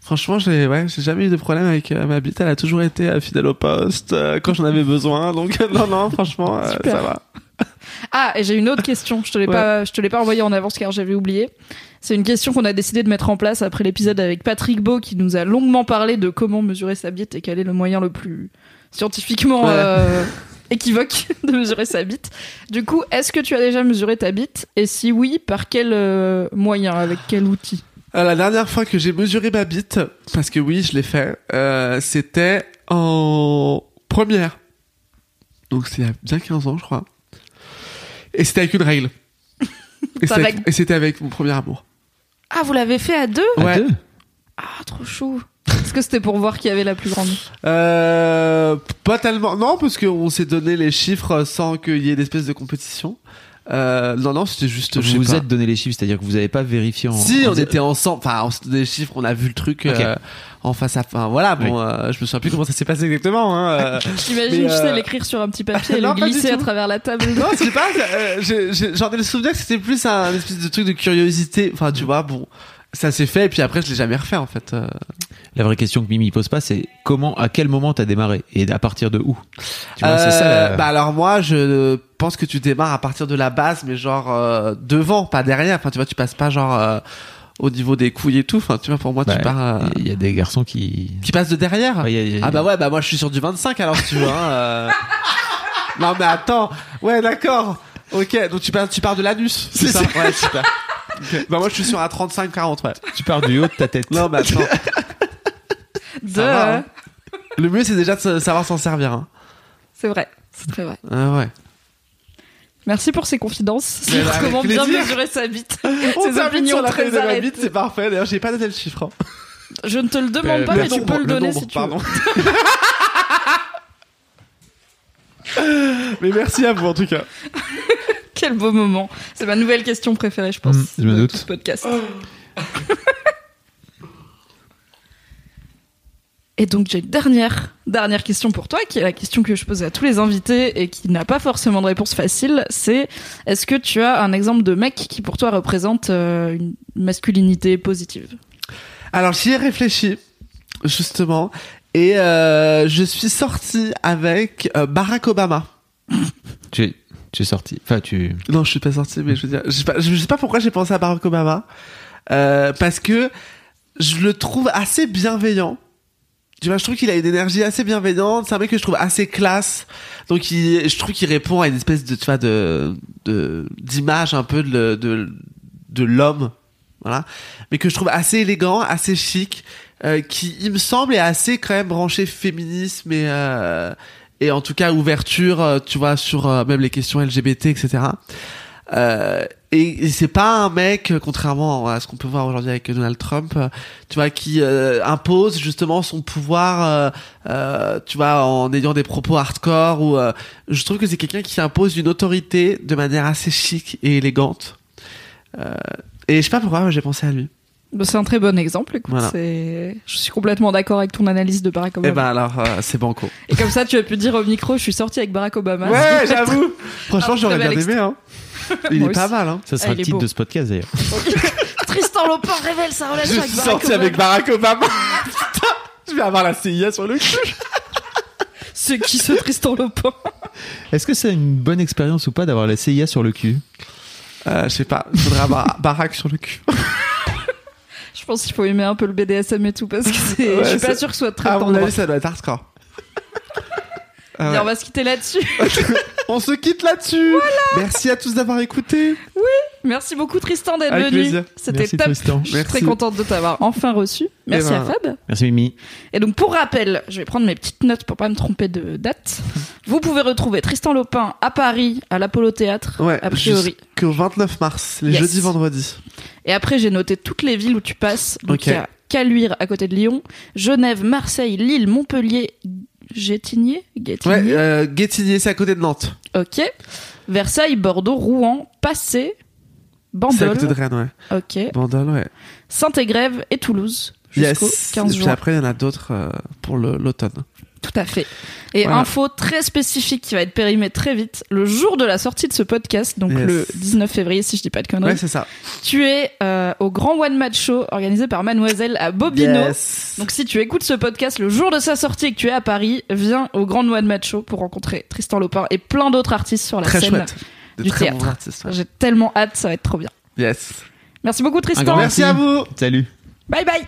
Franchement, j'ai ouais, j'ai jamais eu de problème avec euh, ma bite. Elle a toujours été euh, fidèle au poste euh, quand j'en avais besoin. Donc non, non, franchement, ça va. Ah, et j'ai une autre question. Je te l'ai Ouais. pas, je te l'ai pas envoyée en avance car j'avais oublié. C'est une question qu'on a décidé de mettre en place après l'épisode avec Patrick Beau qui nous a longuement parlé de comment mesurer sa bite et quel est le moyen le plus scientifiquement Ouais. équivoque de mesurer sa bite. Du coup, est-ce que tu as déjà mesuré ta bite? Et si oui, par quel euh, moyen? Avec quel outil? Euh, la dernière fois que j'ai mesuré ma bite, parce que oui, je l'ai fait, euh, c'était en première. Donc c'est il y a bien 15 ans, je crois. Et c'était avec une règle. Et Ça c'était va- avec, et c'était avec mon premier amour. Ah, vous l'avez fait à deux? À Ouais. deux Ah, trop chou. Est-ce que c'était pour voir qui avait la plus grande Euh, pas tellement. Non, parce qu'on s'est donné les chiffres sans qu'il y ait d'espèce de compétition. Euh, non, non, c'était juste. je sais Vous vous pas. êtes donné les chiffres, c'est-à-dire que vous avez pas vérifié en. Si, en- on était ensemble. Enfin, on s'est donné les chiffres, on a vu le truc euh, en face à. Enfin, voilà. Bon, euh, je me souviens plus comment ça s'est passé exactement. Hein, euh. J'imagine, tu sais, euh, l'écrire sur un petit papier et Non, le glisser à travers la table. non, je sais pas. euh, J'en ai le souvenir que c'était plus un espèce de truc de curiosité. Enfin, tu vois, bon, ça s'est fait et puis après, je l'ai jamais refait en fait. La vraie question que Mimi pose pas, c'est comment, à quel moment t'as démarré et à partir de où? Tu vois, c'est ça. Euh, la- Bah alors moi, je pense que tu démarres à partir de la base, mais genre euh, devant, pas derrière. Enfin, tu vois, tu passes pas genre euh, au niveau des couilles et tout. Enfin, tu vois, pour moi, Bah, tu pars. Il y a des garçons qui. Qui passe de derrière. Ouais, il y a- il y a- Ah bah ouais, bah moi je suis sur du 25 alors tu veux. Hein. Non mais attends, ouais d'accord. Ok, donc tu pars, tu pars de l'anus, c'est ça Ouais, super. Bah moi je suis sur un 35-40, ouais. Tu pars du haut de ta tête. Non mais attends, De... ça va, hein. le mieux c'est déjà de savoir s'en servir. Hein. C'est vrai, c'est très vrai. Ah ouais. Merci pour ces confidences sur avec comment bien mesurer sa bite. On opinions sur la très taille de arrêtées. bite, c'est parfait. D'ailleurs j'ai pas donné le chiffre. hein. Je ne te le demande Euh, pas, mais tu nombre, peux le donner nombre, si tu pardon. veux. Mais merci à vous en tout cas. Quel beau moment. C'est ma nouvelle question préférée, je pense. Mm, je me de doute. tout ce podcast. Et donc j'ai une dernière, dernière question pour toi, qui est la question que je pose à tous les invités et qui n'a pas forcément de réponse facile. C'est est-ce que tu as un exemple de mec qui pour toi représente euh, une masculinité positive? Alors j'y ai réfléchi justement et euh, je suis sorti avec euh, Barack Obama. Tu es, tu es sorti. Enfin, tu. Non, je suis pas sorti, mais je veux dire, je sais pas, je sais pas pourquoi j'ai pensé à Barack Obama, euh, parce que je le trouve assez bienveillant. Tu vois, je trouve qu'il a une énergie assez bienveillante. C'est un mec que je trouve assez classe. Donc, il, je trouve qu'il répond à une espèce de, tu vois, de, de, d'image un peu de, de, de l'homme. Voilà. Mais que je trouve assez élégant, assez chic, euh, qui, il me semble, est assez quand même branché féminisme et, euh, et en tout cas ouverture, euh, tu vois, sur euh, même les questions LGBT, etc. Euh, et, et c'est pas un mec, contrairement à ce qu'on peut voir aujourd'hui avec Donald Trump, euh, tu vois, qui euh, impose justement son pouvoir, euh, euh, tu vois, en ayant des propos hardcore. Ou euh, je trouve que c'est quelqu'un qui impose une autorité de manière assez chic et élégante. Euh, et je sais pas pourquoi, j'ai pensé à lui. Bah, C'est un très bon exemple. Écoute, Voilà. Je suis complètement d'accord avec ton analyse de Barack Et Obama. ben alors, euh, c'est banco. Et comme ça, tu as pu dire au micro, je suis sorti avec Barack Obama. Ouais, j'avoue. Franchement, Un j'aurais bien aimé. Hein. Il Moi est pas mal. Hein. Ça sera Ah, il le titre de ce podcast d'ailleurs. Tristan Lopin révèle sa relation Je avec suis Barack sorti Obama. avec Barack Obama. Putain, je vais avoir la CIA sur le cul. C'est qui ce Tristan Lopin Est-ce que c'est une bonne expérience ou pas d'avoir la CIA sur le cul? Euh, je sais pas, il faudrait avoir Barack sur le cul. Je pense qu'il faut aimer un peu le BDSM et tout parce que c'est. Ouais, je suis pas c'est- sûr que ce soit très À mon tendre. avis, ça doit être hardcore. Ah Bien, ouais. on va se quitter là-dessus. On se quitte là-dessus. Merci à tous d'avoir écouté. Merci beaucoup Tristan d'être Avec venu. plaisir. C'était Merci, top. Tristan. Je suis Merci. très contente de t'avoir enfin reçu. Merci Eh à ben. Fab. Merci Mimi. Et donc pour rappel, je vais prendre mes petites notes pour pas me tromper de date. Vous pouvez retrouver Tristan Lopin à Paris, à l'Apollo Théâtre, Ouais, a priori. jusqu'au 29 mars, les Yes. jeudis, vendredis. Et après, j'ai noté toutes les villes où tu passes. Donc Ok. il y a Caluire à côté de Lyon, Genève, Marseille, Lille, Montpellier, Gétigné Ouais, Gétigné euh, Guétigné, c'est à côté de Nantes. Ok. Versailles, Bordeaux, Rouen, Passé, C'est à côté de Bandol. Rennes, ouais. Ok. Bandol, ouais. Saint-Égrève et Toulouse. Jusqu'au Yes. 15 Et puis après, il y en a d'autres euh, pour l'automne. Tout à fait. Et Voilà. info très spécifique qui va être périmée très vite. Le jour de la sortie de ce podcast, donc Yes. le 19 février, si je dis pas de conneries, Ouais, c'est ça. tu es euh, au Grand One Match Show organisé par Mademoiselle à Bobino. Yes. Donc si tu écoutes ce podcast le jour de sa sortie et que tu es à Paris, viens au Grand One Match Show pour rencontrer Tristan Lopin et plein d'autres artistes sur la très scène. chouette. De du très théâtre. bons artistes. ouais. J'ai tellement hâte, ça va être trop bien. Yes. Merci beaucoup Tristan. grand Merci à vous. Salut. Bye bye.